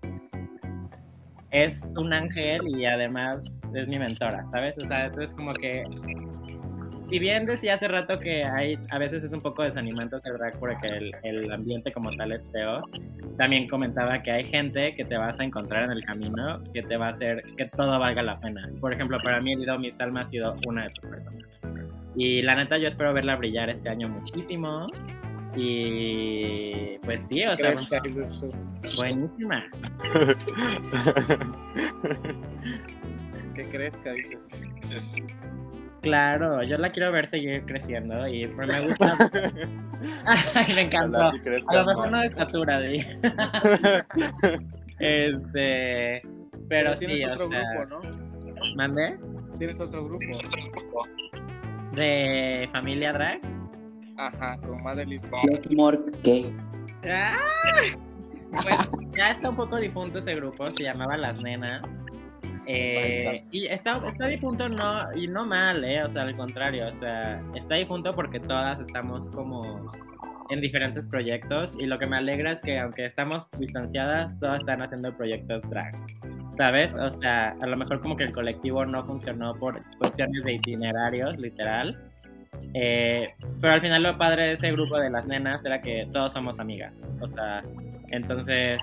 es un ángel y además es mi mentora, ¿sabes? O sea, es como que si bien decía hace rato que hay a veces es un poco desanimante hacer drag porque el, el ambiente como tal es feo, también comentaba que hay gente que te vas a encontrar en el camino que te va a hacer que todo valga la pena. Por ejemplo, para mí Lido Mi Salma ha sido una de esas personas. Y la neta yo espero verla brillar este año muchísimo. Y pues sí, o sea, buenísima. [LAUGHS] Que crezca, dices. Claro, yo la quiero ver seguir creciendo y pues, me [LAUGHS] gusta. Ay, me encantó. Crezca A lo mejor no de estatura, di. [LAUGHS] Este, pero sí, tienes o otro sea, grupo, ¿no? ¿mandé? Tienes otro grupo. De familia drag. Ajá, con Madeline Bond. Blackmore, ¿qué? ¡Ah! Pues ya está un poco difunto ese grupo, se llamaba Las Nenas. Eh, y está, está difunto no, y no mal, eh, o sea, al contrario, o sea, está difunto porque todas estamos como en diferentes proyectos y lo que me alegra es que aunque estamos distanciadas, todas están haciendo proyectos drag, ¿sabes? O sea, a lo mejor como que el colectivo no funcionó por cuestiones de itinerarios, literal, eh, pero al final lo padre de ese grupo de las nenas era que todos somos amigas. O sea, entonces,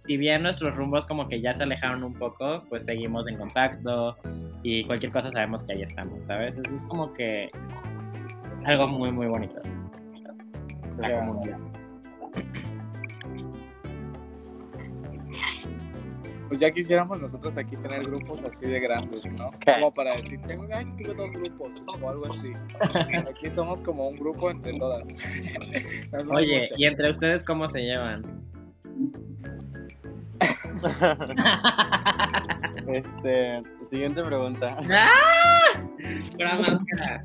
si bien nuestros rumbos como que ya se alejaron un poco, pues seguimos en contacto y cualquier cosa sabemos que ahí estamos, ¿sabes? Eso es como que algo muy, muy bonito. La comunidad. Pues ya quisiéramos nosotros aquí tener grupos así de grandes, ¿no? ¿Qué? Como para decir, tengo, dos grupos o algo así. Aquí somos como un grupo entre todas. [LAUGHS] No Oye, mucho. ¿y entre ustedes cómo se llevan? Este, siguiente pregunta. [LAUGHS] ¡Ah! Máscara.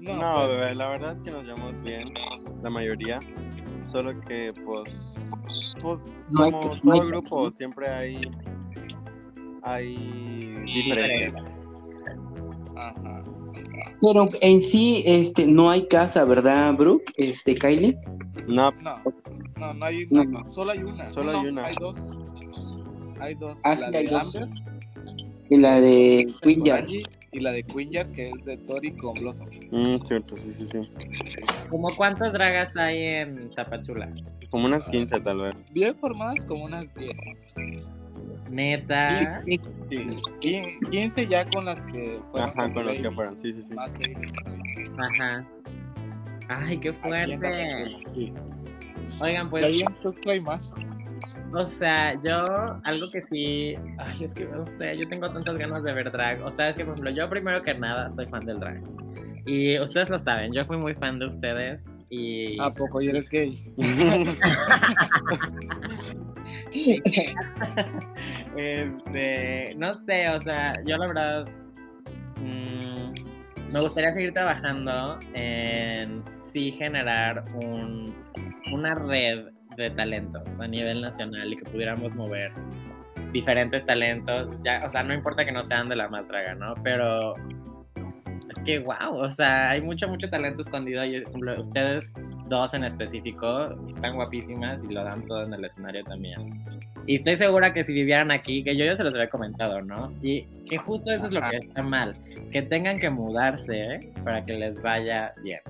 No, No, pues, bebé, la verdad es que nos llevamos bien, la mayoría. Solo que, pues, pues No hay como no hay todo grupo, siempre hay, hay diferencias. Ajá. Pero en sí, este, no hay casa, ¿verdad, Brooke? Este, Kylie. No, No, no, no hay No, una. Solo hay una. Solo No, hay una. Hay dos. Hay dos. Ah, la de dos. Amber, Y la de que es Queen con Yard. Angie, y la de que es de Tori con Blossom. mm, cierto, sí, sí, sí. ¿Cómo cuántas dragas hay en Tapachula? Como unas 15 tal vez. Bien formadas como unas 10. Neta. Sí, Quin- 15 ya con las que fueron Ajá, con los que fueron, sí, sí, sí. Más baby. Ajá. Ay, qué fuerte. Sí. Oigan, pues, hay más. o sea, yo, algo que sí, ay, es que, no sé, yo tengo tantas ganas de ver drag. O sea, es que, por ejemplo, yo primero que nada soy fan del drag. Y ustedes lo saben, yo fui muy fan de ustedes. Y ¿A poco y eres gay? [LAUGHS] este, no sé, o sea, yo la verdad mm, me gustaría seguir trabajando en sí generar un, una red de talentos a nivel nacional y que pudiéramos mover diferentes talentos, ya, o sea, no importa que no sean de la más draga, ¿no? Pero es que, wow, o sea, hay mucho, mucho talento escondido y por ejemplo, ustedes dos en específico están guapísimas y lo dan todo en el escenario también. Y estoy segura que si vivieran aquí, que yo ya se los había comentado, ¿no? Y que justo eso es lo que está mal, que tengan que mudarse para que les vaya bien.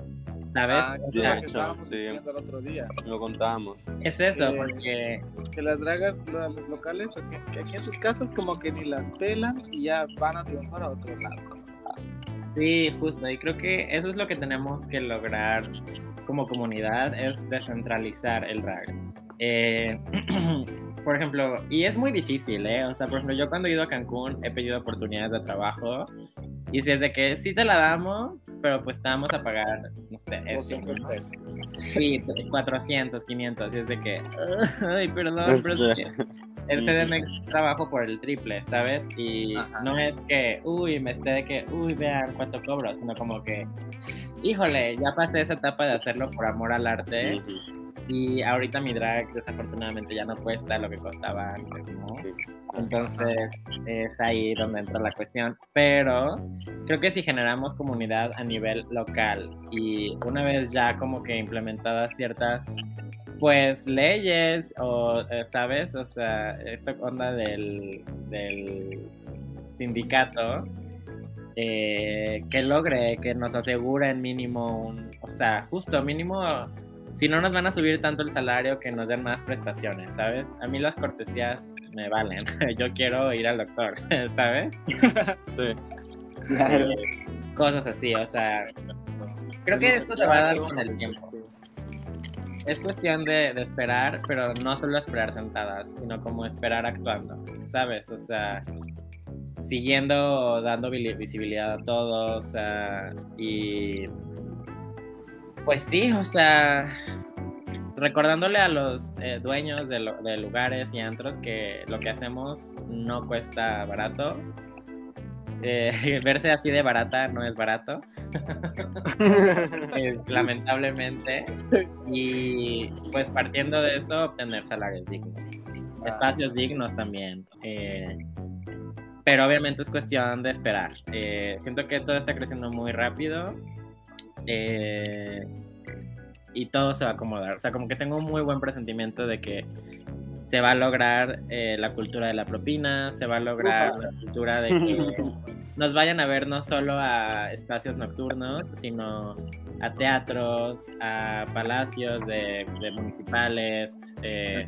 ¿Sabes? Ah, O que sea, lo que estábamos sí. diciendo el otro día. Lo contábamos. es eso, Eh, porque Que las dragas, lo- los locales, así que aquí en sus casas como que ni las pelan y ya van a triunfar a otro lado. Sí, justo, y creo que eso es lo que tenemos que lograr como comunidad, es descentralizar el drag. Eh, [CLEARS THROAT] por ejemplo, y es muy difícil, ¿eh? O sea, por ejemplo, yo cuando he ido a Cancún he pedido oportunidades de trabajo y si es de que sí te la damos, pero pues te vamos a pagar, no sé, 200 ¿no? Sí, 400, 500, y es de que, [LAUGHS] ay, perdón, pero es que el CDMX trabajo por el triple, ¿sabes? Y Ajá. no es que, uy, me esté de que, uy, vean cuánto cobro, sino como que, híjole, ya pasé esa etapa de hacerlo por amor al arte Ujú. Y ahorita mi drag desafortunadamente ya no cuesta lo que costaba antes, ¿no? Entonces es ahí donde entra la cuestión. Pero creo que si generamos comunidad a nivel local y una vez ya como que implementadas ciertas pues leyes o eh, sabes, o sea, esta onda del, del sindicato eh, que logre que nos aseguren mínimo un, o sea, justo mínimo si no nos van a subir tanto el salario que nos den más prestaciones, ¿sabes? A mí las cortesías me valen. [LAUGHS] Yo quiero ir al doctor, [LAUGHS] ¿sabes? Sí. Claro. Cosas así, o sea, creo que esto se va a dar con el tiempo. Es cuestión de, de esperar, pero no solo esperar sentadas, sino como esperar actuando, ¿sabes? O sea, siguiendo dando visibilidad a todos, o sea, y pues sí, o sea, recordándole a los eh, dueños de, lo- de lugares y antros que lo que hacemos no cuesta barato. Eh, [LAUGHS] verse así de barata no es barato, [LAUGHS] eh, lamentablemente. Y pues partiendo de eso, obtener salarios dignos, espacios dignos también. eh, pero obviamente es cuestión de esperar. Eh, siento que todo está creciendo muy rápido. Eh, y todo se va a acomodar. O sea, como que tengo un muy buen presentimiento de que se va a lograr eh, la cultura de la propina, se va a lograr la cultura de que [LAUGHS] nos vayan a ver no solo a espacios nocturnos, sino a teatros, a palacios de, de municipales, eh,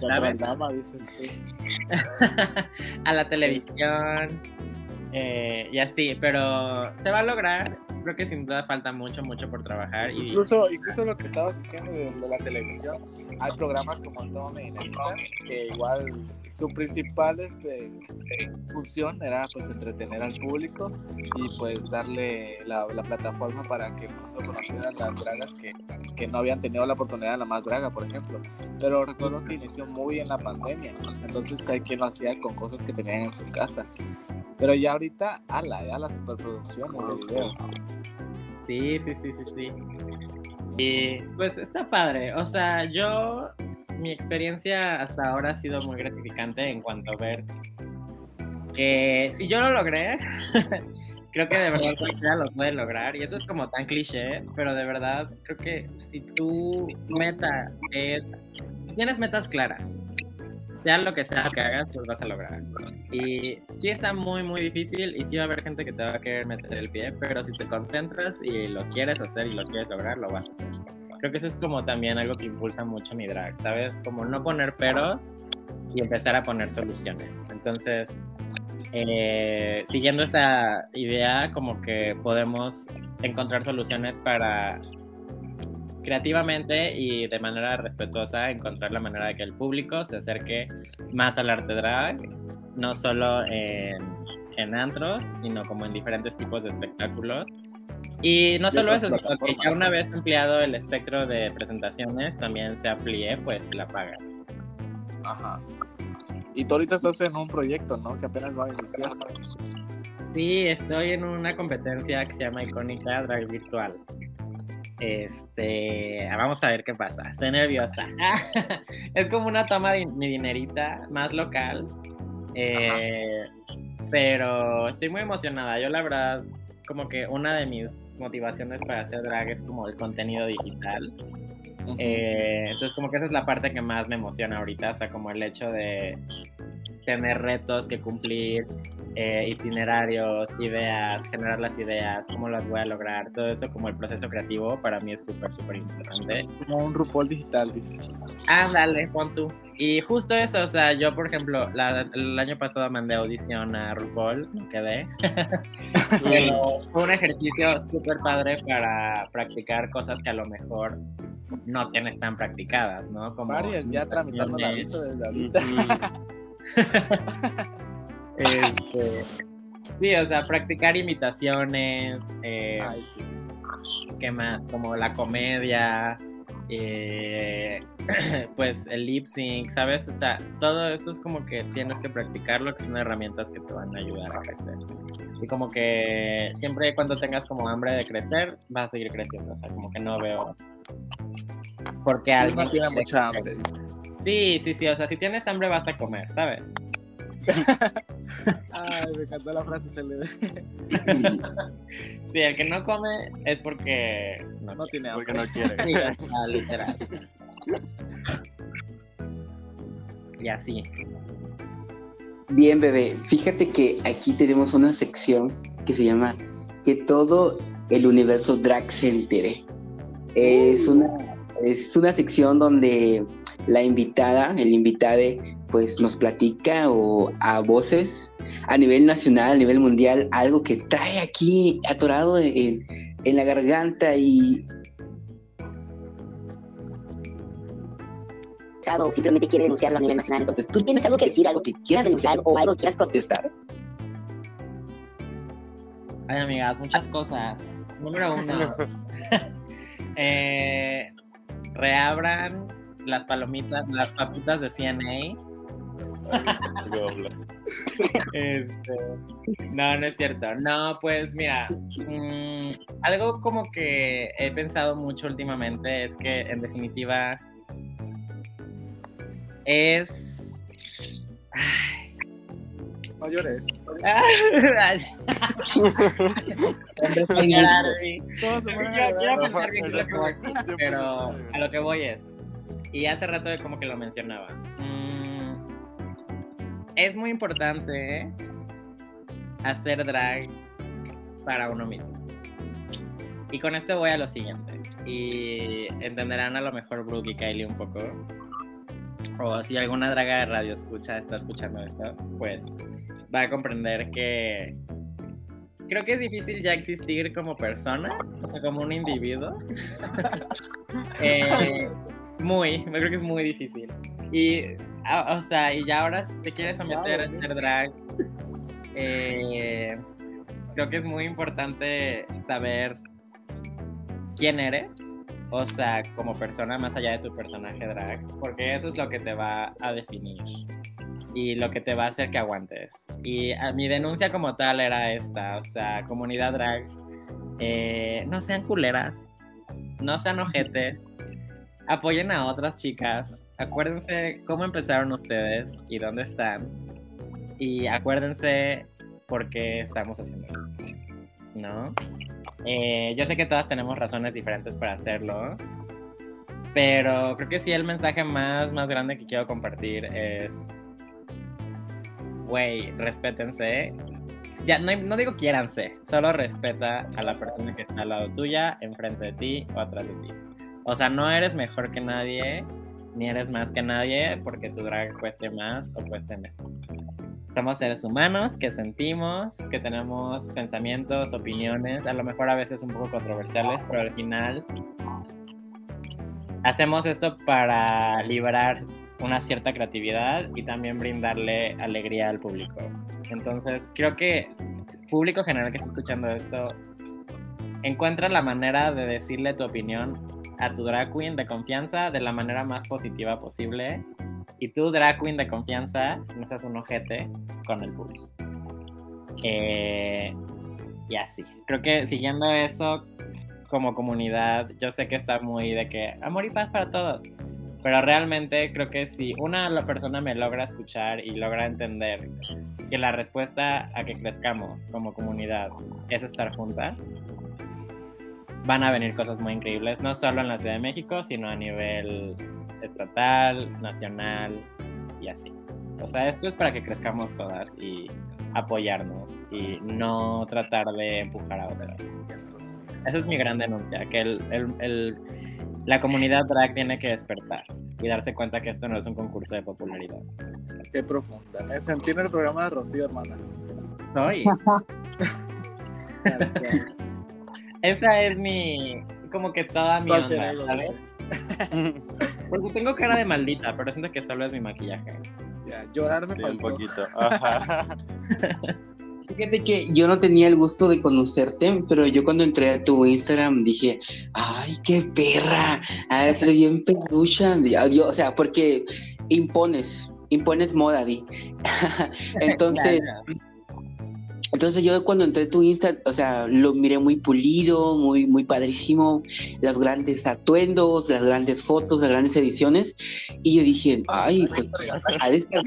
[LAUGHS] a la televisión eh, y así, pero se va a lograr. Creo que sin duda falta mucho, mucho por trabajar y Incluso, incluso lo que estabas diciendo de, de la televisión, hay programas como Tome y que igual su principal este, función era pues entretener al público y pues darle la, la plataforma para que el mundo conociera las dragas que, que no habían tenido la oportunidad de la más draga, por ejemplo. Pero recuerdo que inició muy en la pandemia, entonces cada quien lo hacía con cosas que tenían en su casa. Pero ya ahorita, ala, ya las superproducciones de video. Sí, sí, sí, sí, sí. Y pues está padre. O sea, yo, mi experiencia hasta ahora ha sido muy gratificante en cuanto a ver que si yo lo logré, [LAUGHS] creo que de verdad cualquiera lo puede lograr. Y eso es como tan cliché, pero de verdad creo que si tu meta es, si tienes metas claras, sea lo que sea que hagas, pues vas a lograr. Y sí está muy, muy difícil y sí va a haber gente que te va a querer meter el pie, pero si te concentras y lo quieres hacer y lo quieres lograr, lo vas a hacer. Creo que eso es como también algo que impulsa mucho mi drag, ¿sabes? Como no poner peros y empezar a poner soluciones. Entonces, eh, siguiendo esa idea, como que podemos encontrar soluciones para creativamente y de manera respetuosa encontrar la manera de que el público se acerque más al arte drag, no solo en, en antros, sino como en diferentes tipos de espectáculos. Y no solo eso, sino que ya una vez ampliado el espectro de presentaciones, también se amplíe pues la paga. Ajá. Y tú ahorita estás en un proyecto, ¿no? Que apenas va a iniciar. Sí, estoy en una competencia que se llama Icónica Drag Virtual. Este, vamos a ver qué pasa. Estoy nerviosa. [LAUGHS] es como una toma de mi dinerita más local. Eh, pero estoy muy emocionada. Yo la verdad, como que una de mis motivaciones para hacer drag es como el contenido digital. Eh, entonces como que esa es la parte que más me emociona ahorita, o sea, como el hecho de tener retos que cumplir, eh, itinerarios, ideas, generar las ideas, cómo las voy a lograr, todo eso como el proceso creativo para mí es súper, súper importante. Como un RuPaul digital, dices. Ah, dale, pon tú. Y justo eso, o sea, yo por ejemplo, el año pasado mandé audición a RuPaul, no quedé. [LAUGHS] Pero fue un ejercicio súper padre para practicar cosas que a lo mejor no tienes tan practicadas, ¿no? Como Varias ya tramitando la visa desde ahorita. [LAUGHS] Este, sí, o sea, practicar imitaciones. Eh, ¿Qué más? Como la comedia. Eh, [CLEARS THROAT] pues el lip sync, ¿sabes? O sea, todo eso es como que tienes que practicarlo, que son herramientas que te van a ayudar a crecer. Y como que siempre cuando tengas como hambre de crecer, vas a seguir creciendo. O sea, como que no veo porque alguien tiene mucha hambre. Sí, sí, sí, o sea, si tienes hambre vas a comer, ¿sabes? Ay, me encantó la frase célebre. [LAUGHS] sí, el que no come es porque no, tiene hambre. Porque no quiere. Sí, [LAUGHS] literal. Y así. Bien, bebé. Fíjate que aquí tenemos una sección que se llama Que todo el universo drag se entere. Es una, es una sección donde la invitada, el invitade, pues nos platica o a voces a nivel nacional, a nivel mundial, algo que trae aquí atorado en, en la garganta y... O simplemente quiere denunciarlo a nivel nacional. Entonces, ¿tú tienes algo que decir, algo que quieras denunciar o algo que quieras protestar? Ay, amigas, muchas cosas. Número uno, [LAUGHS] [LAUGHS] eh, reabran las palomitas, las papitas de CNA. Este, no, no es cierto. No, pues mira, mm, algo como que he pensado mucho últimamente es que en definitiva es... Ay. No llores. [LAUGHS] pero a lo que voy es, y hace rato como que lo mencionaba. Mm, es muy importante hacer drag para uno mismo. Y con esto voy a lo siguiente. Y entenderán a lo mejor Brooke y Kylie un poco. O si alguna draga de radio escucha, está escuchando esto, pues va a comprender que creo que es difícil ya existir como persona, o sea, como un individuo. [LAUGHS] eh, muy, me creo que es muy difícil. Y, o sea, y ya ahora te quieres someter a hacer drag, eh, creo que es muy importante saber quién eres, o sea, como persona más allá de tu personaje drag, porque eso es lo que te va a definir y lo que te va a hacer que aguantes. Y a, mi denuncia como tal era esta, o sea, comunidad drag, eh, no sean culeras, no sean ojetes, apoyen a otras chicas. Acuérdense cómo empezaron ustedes y dónde están. Y acuérdense por qué estamos haciendo esto. ¿No? Eh, yo sé que todas tenemos razones diferentes para hacerlo. Pero creo que sí el mensaje más, más grande que quiero compartir es. Güey, respétense. Ya, no, no digo quiéranse, solo respeta a la persona que está al lado tuya, enfrente de ti o atrás de ti. O sea, no eres mejor que nadie, ni eres más que nadie porque tu drag cueste más o cueste menos. Somos seres humanos que sentimos, que tenemos pensamientos, opiniones, a lo mejor a veces un poco controversiales, pero al final hacemos esto para liberar una cierta creatividad y también brindarle alegría al público. Entonces, creo que público general que está escuchando esto, encuentra la manera de decirle tu opinión a tu drag queen de confianza de la manera más positiva posible. Y tú, drag queen de confianza, no seas un ojete con el público. Eh, y así. Creo que siguiendo eso, como comunidad, yo sé que está muy de que amor y paz para todos, pero realmente creo que si una la persona me logra escuchar y logra entender que la respuesta a que crezcamos como comunidad es estar juntas, van a venir cosas muy increíbles, no solo en la Ciudad de México, sino a nivel estatal, nacional y así. O sea, esto es para que crezcamos todas y apoyarnos y no tratar de empujar a otras. Esa es mi gran denuncia, que el, el, el, la comunidad drag tiene que despertar y darse cuenta que esto no es un concurso de popularidad. Qué profunda. Me sentí en el programa de Rocío, hermana. Soy. [LAUGHS] Esa es mi, como que toda mi onda, ¿sabes? [LAUGHS] Porque tengo cara de maldita, pero siento que solo es mi maquillaje. Ya, llorar me Sí, faltó. un poquito. Ajá. [LAUGHS] Fíjate que yo no tenía el gusto de conocerte, pero yo cuando entré a tu Instagram dije, ay, qué perra, ah, ser bien pelucha. Yo, o sea, porque impones, impones moda, Di. [LAUGHS] Entonces, Claro. Entonces yo cuando entré a tu Insta, o sea, lo miré muy pulido, muy, muy padrísimo, los grandes atuendos, las grandes fotos, las grandes ediciones, y yo dije, ay, pues ha de estar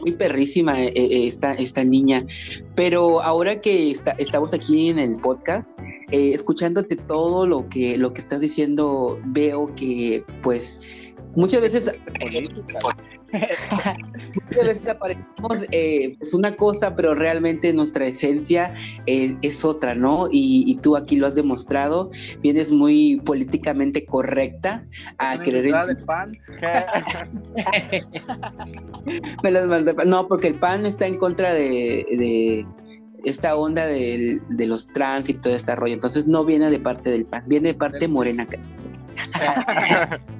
muy, perrísima eh, eh, esta, esta niña. Pero ahora que está- estamos aquí en el podcast, eh, escuchándote todo lo que, lo que estás diciendo, veo que pues muchas veces eh, muchas veces aparecemos eh, pues una cosa, pero realmente nuestra esencia eh, es otra, ¿no? Y, y tú aquí lo has demostrado, vienes muy políticamente correcta a querer... entrada de pan. [LAUGHS] Me No, porque el PAN está en contra de, de esta onda del- de, los trans y todo este rollo. Entonces no viene de parte del PAN, viene de parte morena. [LAUGHS]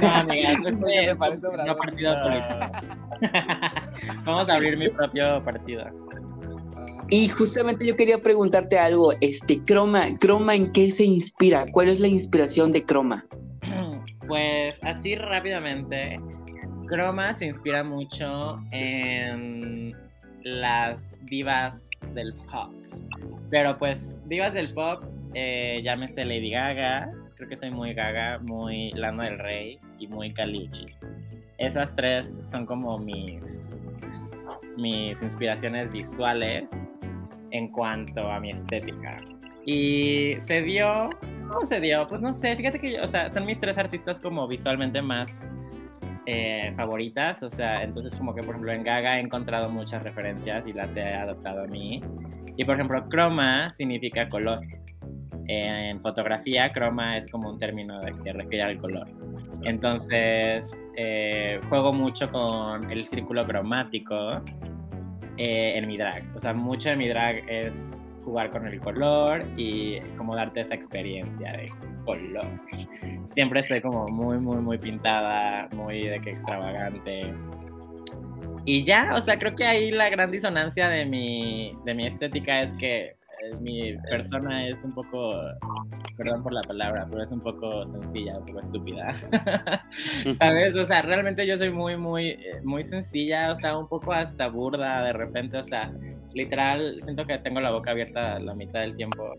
No, Porque me es parece un bravo. partido político. [LAUGHS] Vamos a abrir mi propio partido. Y justamente yo quería preguntarte algo, este, Croma, Croma, ¿en qué se inspira? ¿Cuál es la inspiración de Croma? [CLEARS THROAT] Pues así rápidamente, Chroma se inspira mucho en las divas del pop. Pero pues divas del pop, eh, llámese Lady Gaga, creo que soy muy Gaga, muy Lana del Rey y muy Caliucci. Esas tres son como mis, mis inspiraciones visuales en cuanto a mi estética. Y se dio ¿Cómo se dio? Pues no sé, fíjate que, o sea, son mis tres artistas como visualmente más eh, favoritas, o sea, entonces como que por ejemplo en Gaga he encontrado muchas referencias y las he adoptado a mí. Y por ejemplo, croma significa color. En fotografía, croma es como un término de que refiere al color. Entonces, eh, juego mucho con el círculo cromático eh, en mi drag. O sea, mucho de mi drag es jugar con el color y como darte esa experiencia de color. Siempre estoy como muy, muy, muy pintada, muy de que extravagante. Y ya, o sea, creo que ahí la gran disonancia de mi, de mi estética es que mi persona es un poco, perdón por la palabra, pero es un poco sencilla, un poco estúpida. [LAUGHS] ¿Sabes? O sea, realmente yo soy muy, muy, eh, muy sencilla, o sea, un poco hasta burda de repente, o sea, literal, siento que tengo la boca abierta la mitad del tiempo.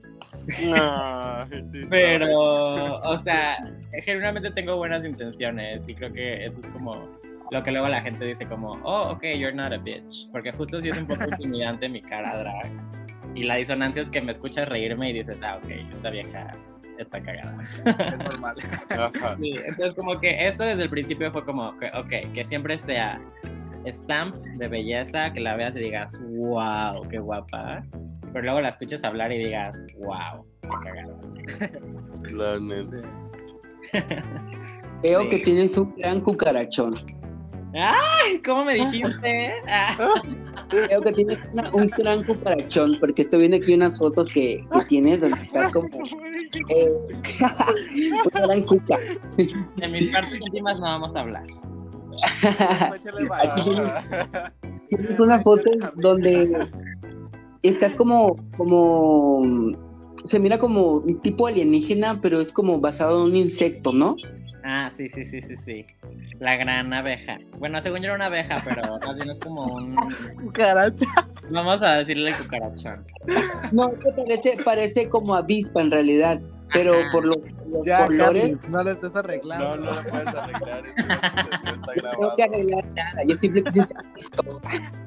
No, [LAUGHS] sí, Pero, o sea, generalmente tengo buenas intenciones y creo que eso es como lo que luego la gente dice como, oh, ok, you're not a bitch. Porque justo sí es un poco [LAUGHS] intimidante mi cara drag. Y la disonancia es que me escuchas reírme y dices, ah, ok, esta vieja está cagada. es normal. Sí, entonces como que eso desde el principio fue como, que, ok, que siempre sea stamp de belleza, que la veas y digas, wow, qué guapa. Pero luego la escuches hablar y digas, wow, qué cagada. La neta. Sí. [LAUGHS] Veo Sí. que tienes un gran cucarachón. ¡Ay! ¿Cómo me dijiste? Ah. Veo que tienes una- un gran cucarachón, porque estoy viendo aquí unas fotos que, que tienes donde estás como [LAUGHS] eh, [LAUGHS] una gran cuca. De mis partes íntimas no vamos a hablar. Aquí tienes una foto donde estás como, como, se mira como un tipo alienígena, pero es como basado en un insecto, ¿no? Ah, sí, sí, sí, sí, sí. La gran abeja. Bueno, según yo era una abeja, pero más bien es como un... Cucaracha. Vamos a decirle cucarachón. No, es que parece, parece como avispa en realidad. Pero Ajá. por los Ya, colores Carlos, no lo estés arreglando. No, no lo puedes arreglar. [LAUGHS] No tengo que arreglar nada. Yo amistosa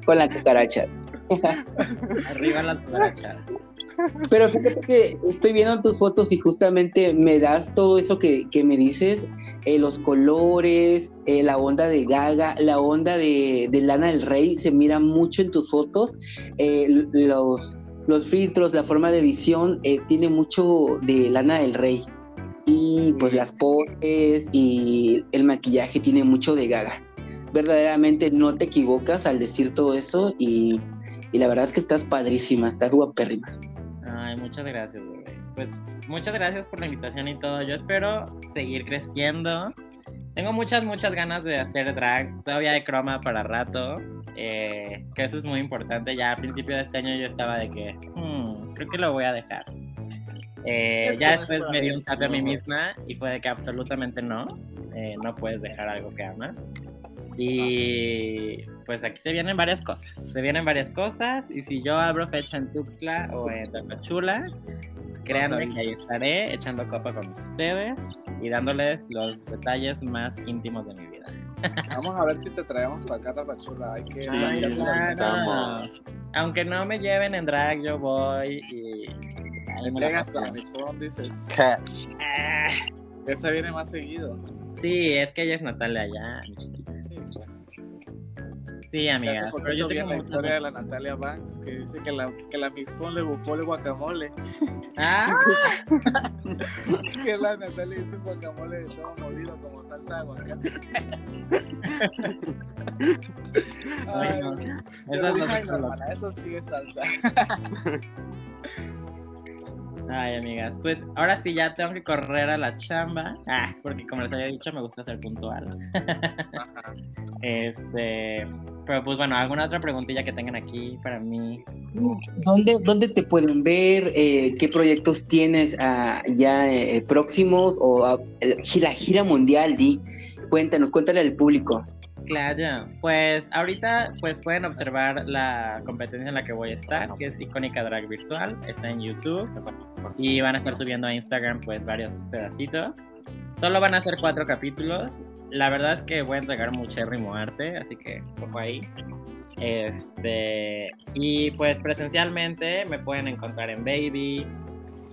con la cucaracha. [LAUGHS] Arriba las cucarachas. Pero fíjate que estoy viendo tus fotos y justamente me das todo eso que, que me dices, eh, los colores, eh, la onda de Gaga, la onda de, de Lana del Rey, se mira mucho en tus fotos, eh, los, los filtros, la forma de edición, eh, tiene mucho de Lana del Rey. Y pues las poses y el maquillaje tiene mucho de Gaga. Verdaderamente no te equivocas al decir todo eso y, y la verdad es que estás padrísima, estás guapérrima. Ay, muchas gracias, bebé. Pues muchas gracias por la invitación y todo. Yo espero seguir creciendo. Tengo muchas, muchas ganas de hacer drag. Todavía hay croma para rato. eh, que eso es muy importante. Ya a principio de este año yo estaba de que, "Hmm, creo que lo voy a dejar. Eh, ya después me di un sape a mí misma y fue de que absolutamente no. Eh, no puedes dejar algo que amas. Y pues aquí se vienen varias cosas. Se vienen varias cosas. Y si yo abro fecha en Tuxtla o en Tapachula, créanme que ahí estaré echando copa con ustedes y dándoles los detalles más íntimos de mi vida. Vamos a ver si te traemos para acá, Tapachula. Hay que Ay, claro. Aunque no me lleven en drag, yo voy y. ahí Te me la pegas con mis phone, dices. [LAUGHS] Ah, Esa viene más seguido. Sí, es que ella es Natalia ya, mi chiquita. Sí, amiga. Pero yo tengo la historia de la Natalia Banks que dice que la, que la Miss Phone le bufó el guacamole. [LAUGHS] Ah, [LAUGHS] que la Natalia hizo un guacamole de todo molido como salsa de aguacate. [LAUGHS] Ay, no. Eso le es dije, lo "Ay, que no, hermana, eso sí es salsa. Ay, amigas. Pues ahora sí ya tengo que correr a la chamba. Ah, porque como les había dicho, me gusta ser puntual. [LAUGHS] Este. Pero pues bueno, ¿alguna otra preguntilla que tengan aquí para mí? ¿Dónde, dónde te pueden ver? Eh, ¿Qué proyectos tienes ah, ya eh, próximos? ¿O ah, gira, gira mundial, Di? Cuéntanos, cuéntale al público. Claro, pues ahorita pues pueden observar la competencia en la que voy a estar, que es Icónica Drag Virtual, está en YouTube y van a estar subiendo a Instagram pues varios pedacitos. Solo van a ser cuatro capítulos. La verdad es que voy a entregar muchérrimo arte, así que ojo ahí. Este, y pues presencialmente me pueden encontrar en Baby,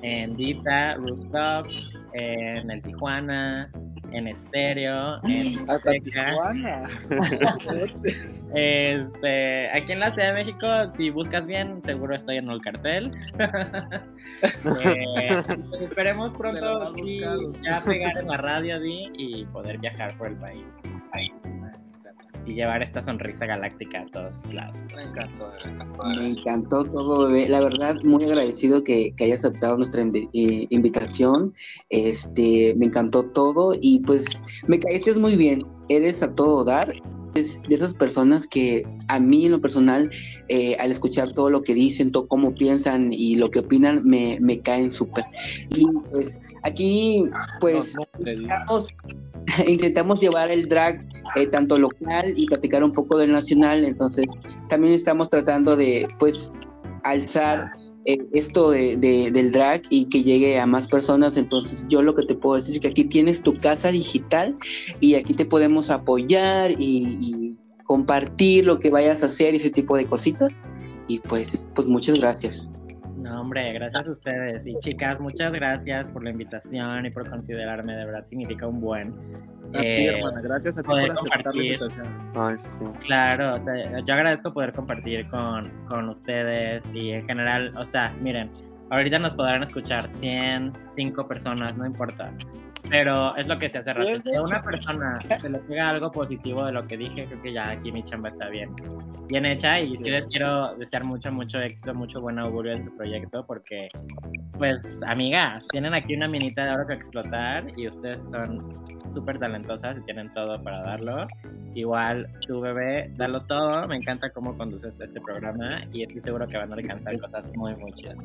en Dita, Rooftop, en el Tijuana, en Estéreo, en [GASPS] Hasta. Tijuana. [LAUGHS] Este, aquí en la Ciudad de México, si buscas bien, seguro estoy en el cartel. [LAUGHS] Eh, pues esperemos pronto sí, ya pegar en la radio Di, y poder viajar por el país y llevar esta sonrisa galáctica a todos lados. Me encantó, de verdad. Me encantó todo, bebé. La verdad, muy agradecido que, que hayas aceptado nuestra eh, invitación. Este, me encantó todo y pues me caíste muy bien. Eres a todo dar. Es de esas personas que a mí en lo personal, eh, al escuchar todo lo que dicen, todo cómo piensan y lo que opinan, me, me caen súper. Y pues aquí, pues No, no. [LAUGHS] intentamos, llevar el drag eh, tanto local y platicar un poco del nacional, entonces también estamos tratando de pues alzar eh, esto de, de- del drag y que llegue a más personas, entonces yo lo que te puedo decir es que aquí tienes tu casa digital y aquí te podemos apoyar y, y compartir lo que vayas a hacer y ese tipo de cositas y pues, pues muchas gracias. No, hombre, gracias a ustedes. Y chicas, muchas gracias por la invitación y por considerarme, de verdad significa un buen. A ti, Eh, hermana. Gracias a ti por aceptar la invitación. Ay, sí. Claro, o sea, yo agradezco poder compartir con, con ustedes y en general, o sea, miren, ahorita nos podrán escuchar 100, 5 personas, no importa. Pero es lo que se hace rato. Si a una persona se le pega algo positivo de lo que dije, creo que ya aquí mi chamba está bien, bien hecha y sí les quiero desear mucho, mucho éxito, mucho buen augurio en su proyecto porque, pues, amigas, tienen aquí una minita de oro que explotar y ustedes son súper talentosas y tienen todo para darlo. Igual tu bebé, dalo todo. Me encanta cómo conduces este programa y estoy seguro que van a alcanzar cosas muy, muy chidas.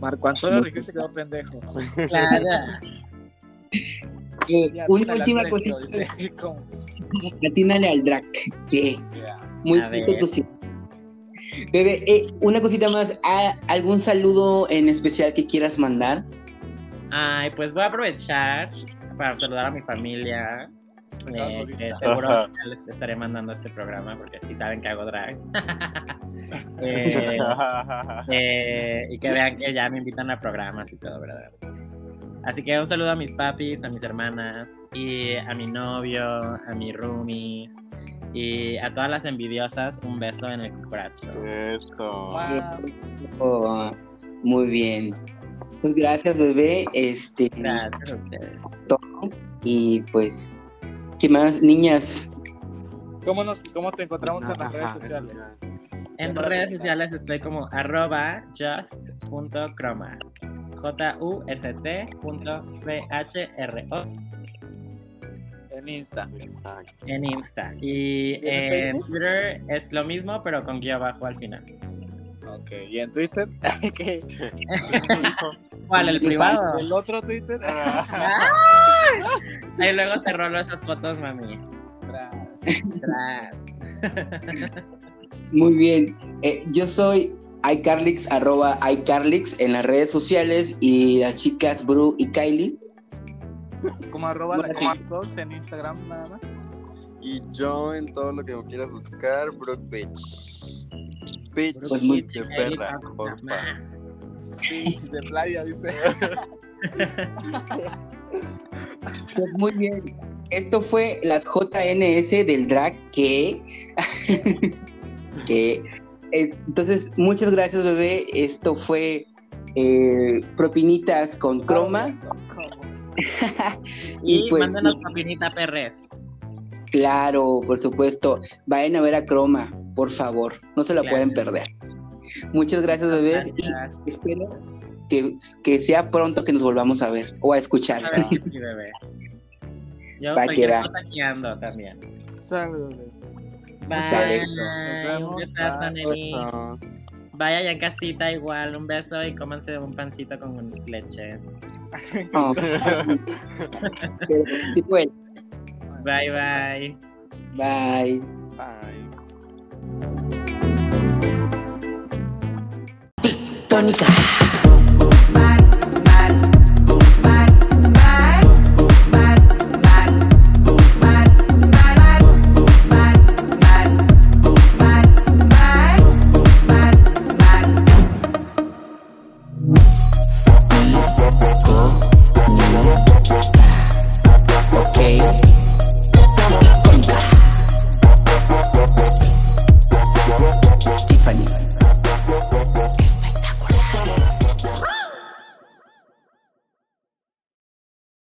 Marco Antonio Riquín se quedó pendejo. Claro. [LAUGHS] Eh, una última cosita, [LAUGHS] atínale al drag, que ya. Muy sí. Bebé, eh, una cosita más. ¿a- ¿Algún saludo en especial que quieras mandar? Ay, pues voy a aprovechar para saludar a mi familia. Eh, que [LAUGHS] seguro les estaré mandando este programa porque sí saben que hago drag. [LAUGHS] Eh, eh, y que vean que ya me invitan a programas y todo, ¿verdad? Así que un saludo a mis papis, a mis hermanas, y a mi novio, a mi roomies, y a todas las envidiosas, un beso en el cucaracho. Eso. Wow. Oh, muy bien. Pues gracias, bebé. Este, Gracias a ustedes. y pues, ¿qué más, niñas? ¿Cómo, nos, ¿Cómo te encontramos Pues en las redes ajá, sociales? En redes sociales estoy como arroba just.croma. J-U-S-T punto C-H-R-O En Insta. Exacto. en Insta. Y ¿Y en Facebook? Twitter es lo mismo, pero con guía abajo al final. Ok. ¿Y en Twitter? [LAUGHS] ¿Qué? [LAUGHS] ¿Cuál? ¿El privado? ¿El otro Twitter? [LAUGHS] Ahí luego te rolo esas fotos, mami. Tras. Tras. Muy bien. Eh, yo soy iCarlix, arroba iCarlix en las redes sociales y las chicas Bru y Kylie. Como arroba la Bueno, sí. Chicos en Instagram nada más. Y yo en todo lo que me quieras buscar, Brook Beach. Beach Pues de perra, porfa. Sí, de playa, dice. Pues muy bien. Esto fue las JNS del drag que. [LAUGHS] que. Eh, Entonces, muchas gracias, bebé. Esto fue eh, propinitas con croma. [LAUGHS] Y, Y pues, mándanos papinita perres. claro, por supuesto. Vayan a ver a croma, por favor. No se la Claro. pueden perder. Muchas gracias, bebés. Y Gracias. espero que, que sea pronto que nos volvamos a ver o a escuchar. A ver si sí, bebé. [LAUGHS] Yo Va estoy también. Saludos. Bye. Nos vemos. Un. Vaya ya en casita igual, un beso y cómanse un pancito con leche. Oh. [LAUGHS] Bye bye. Bye. Bye. Tónica.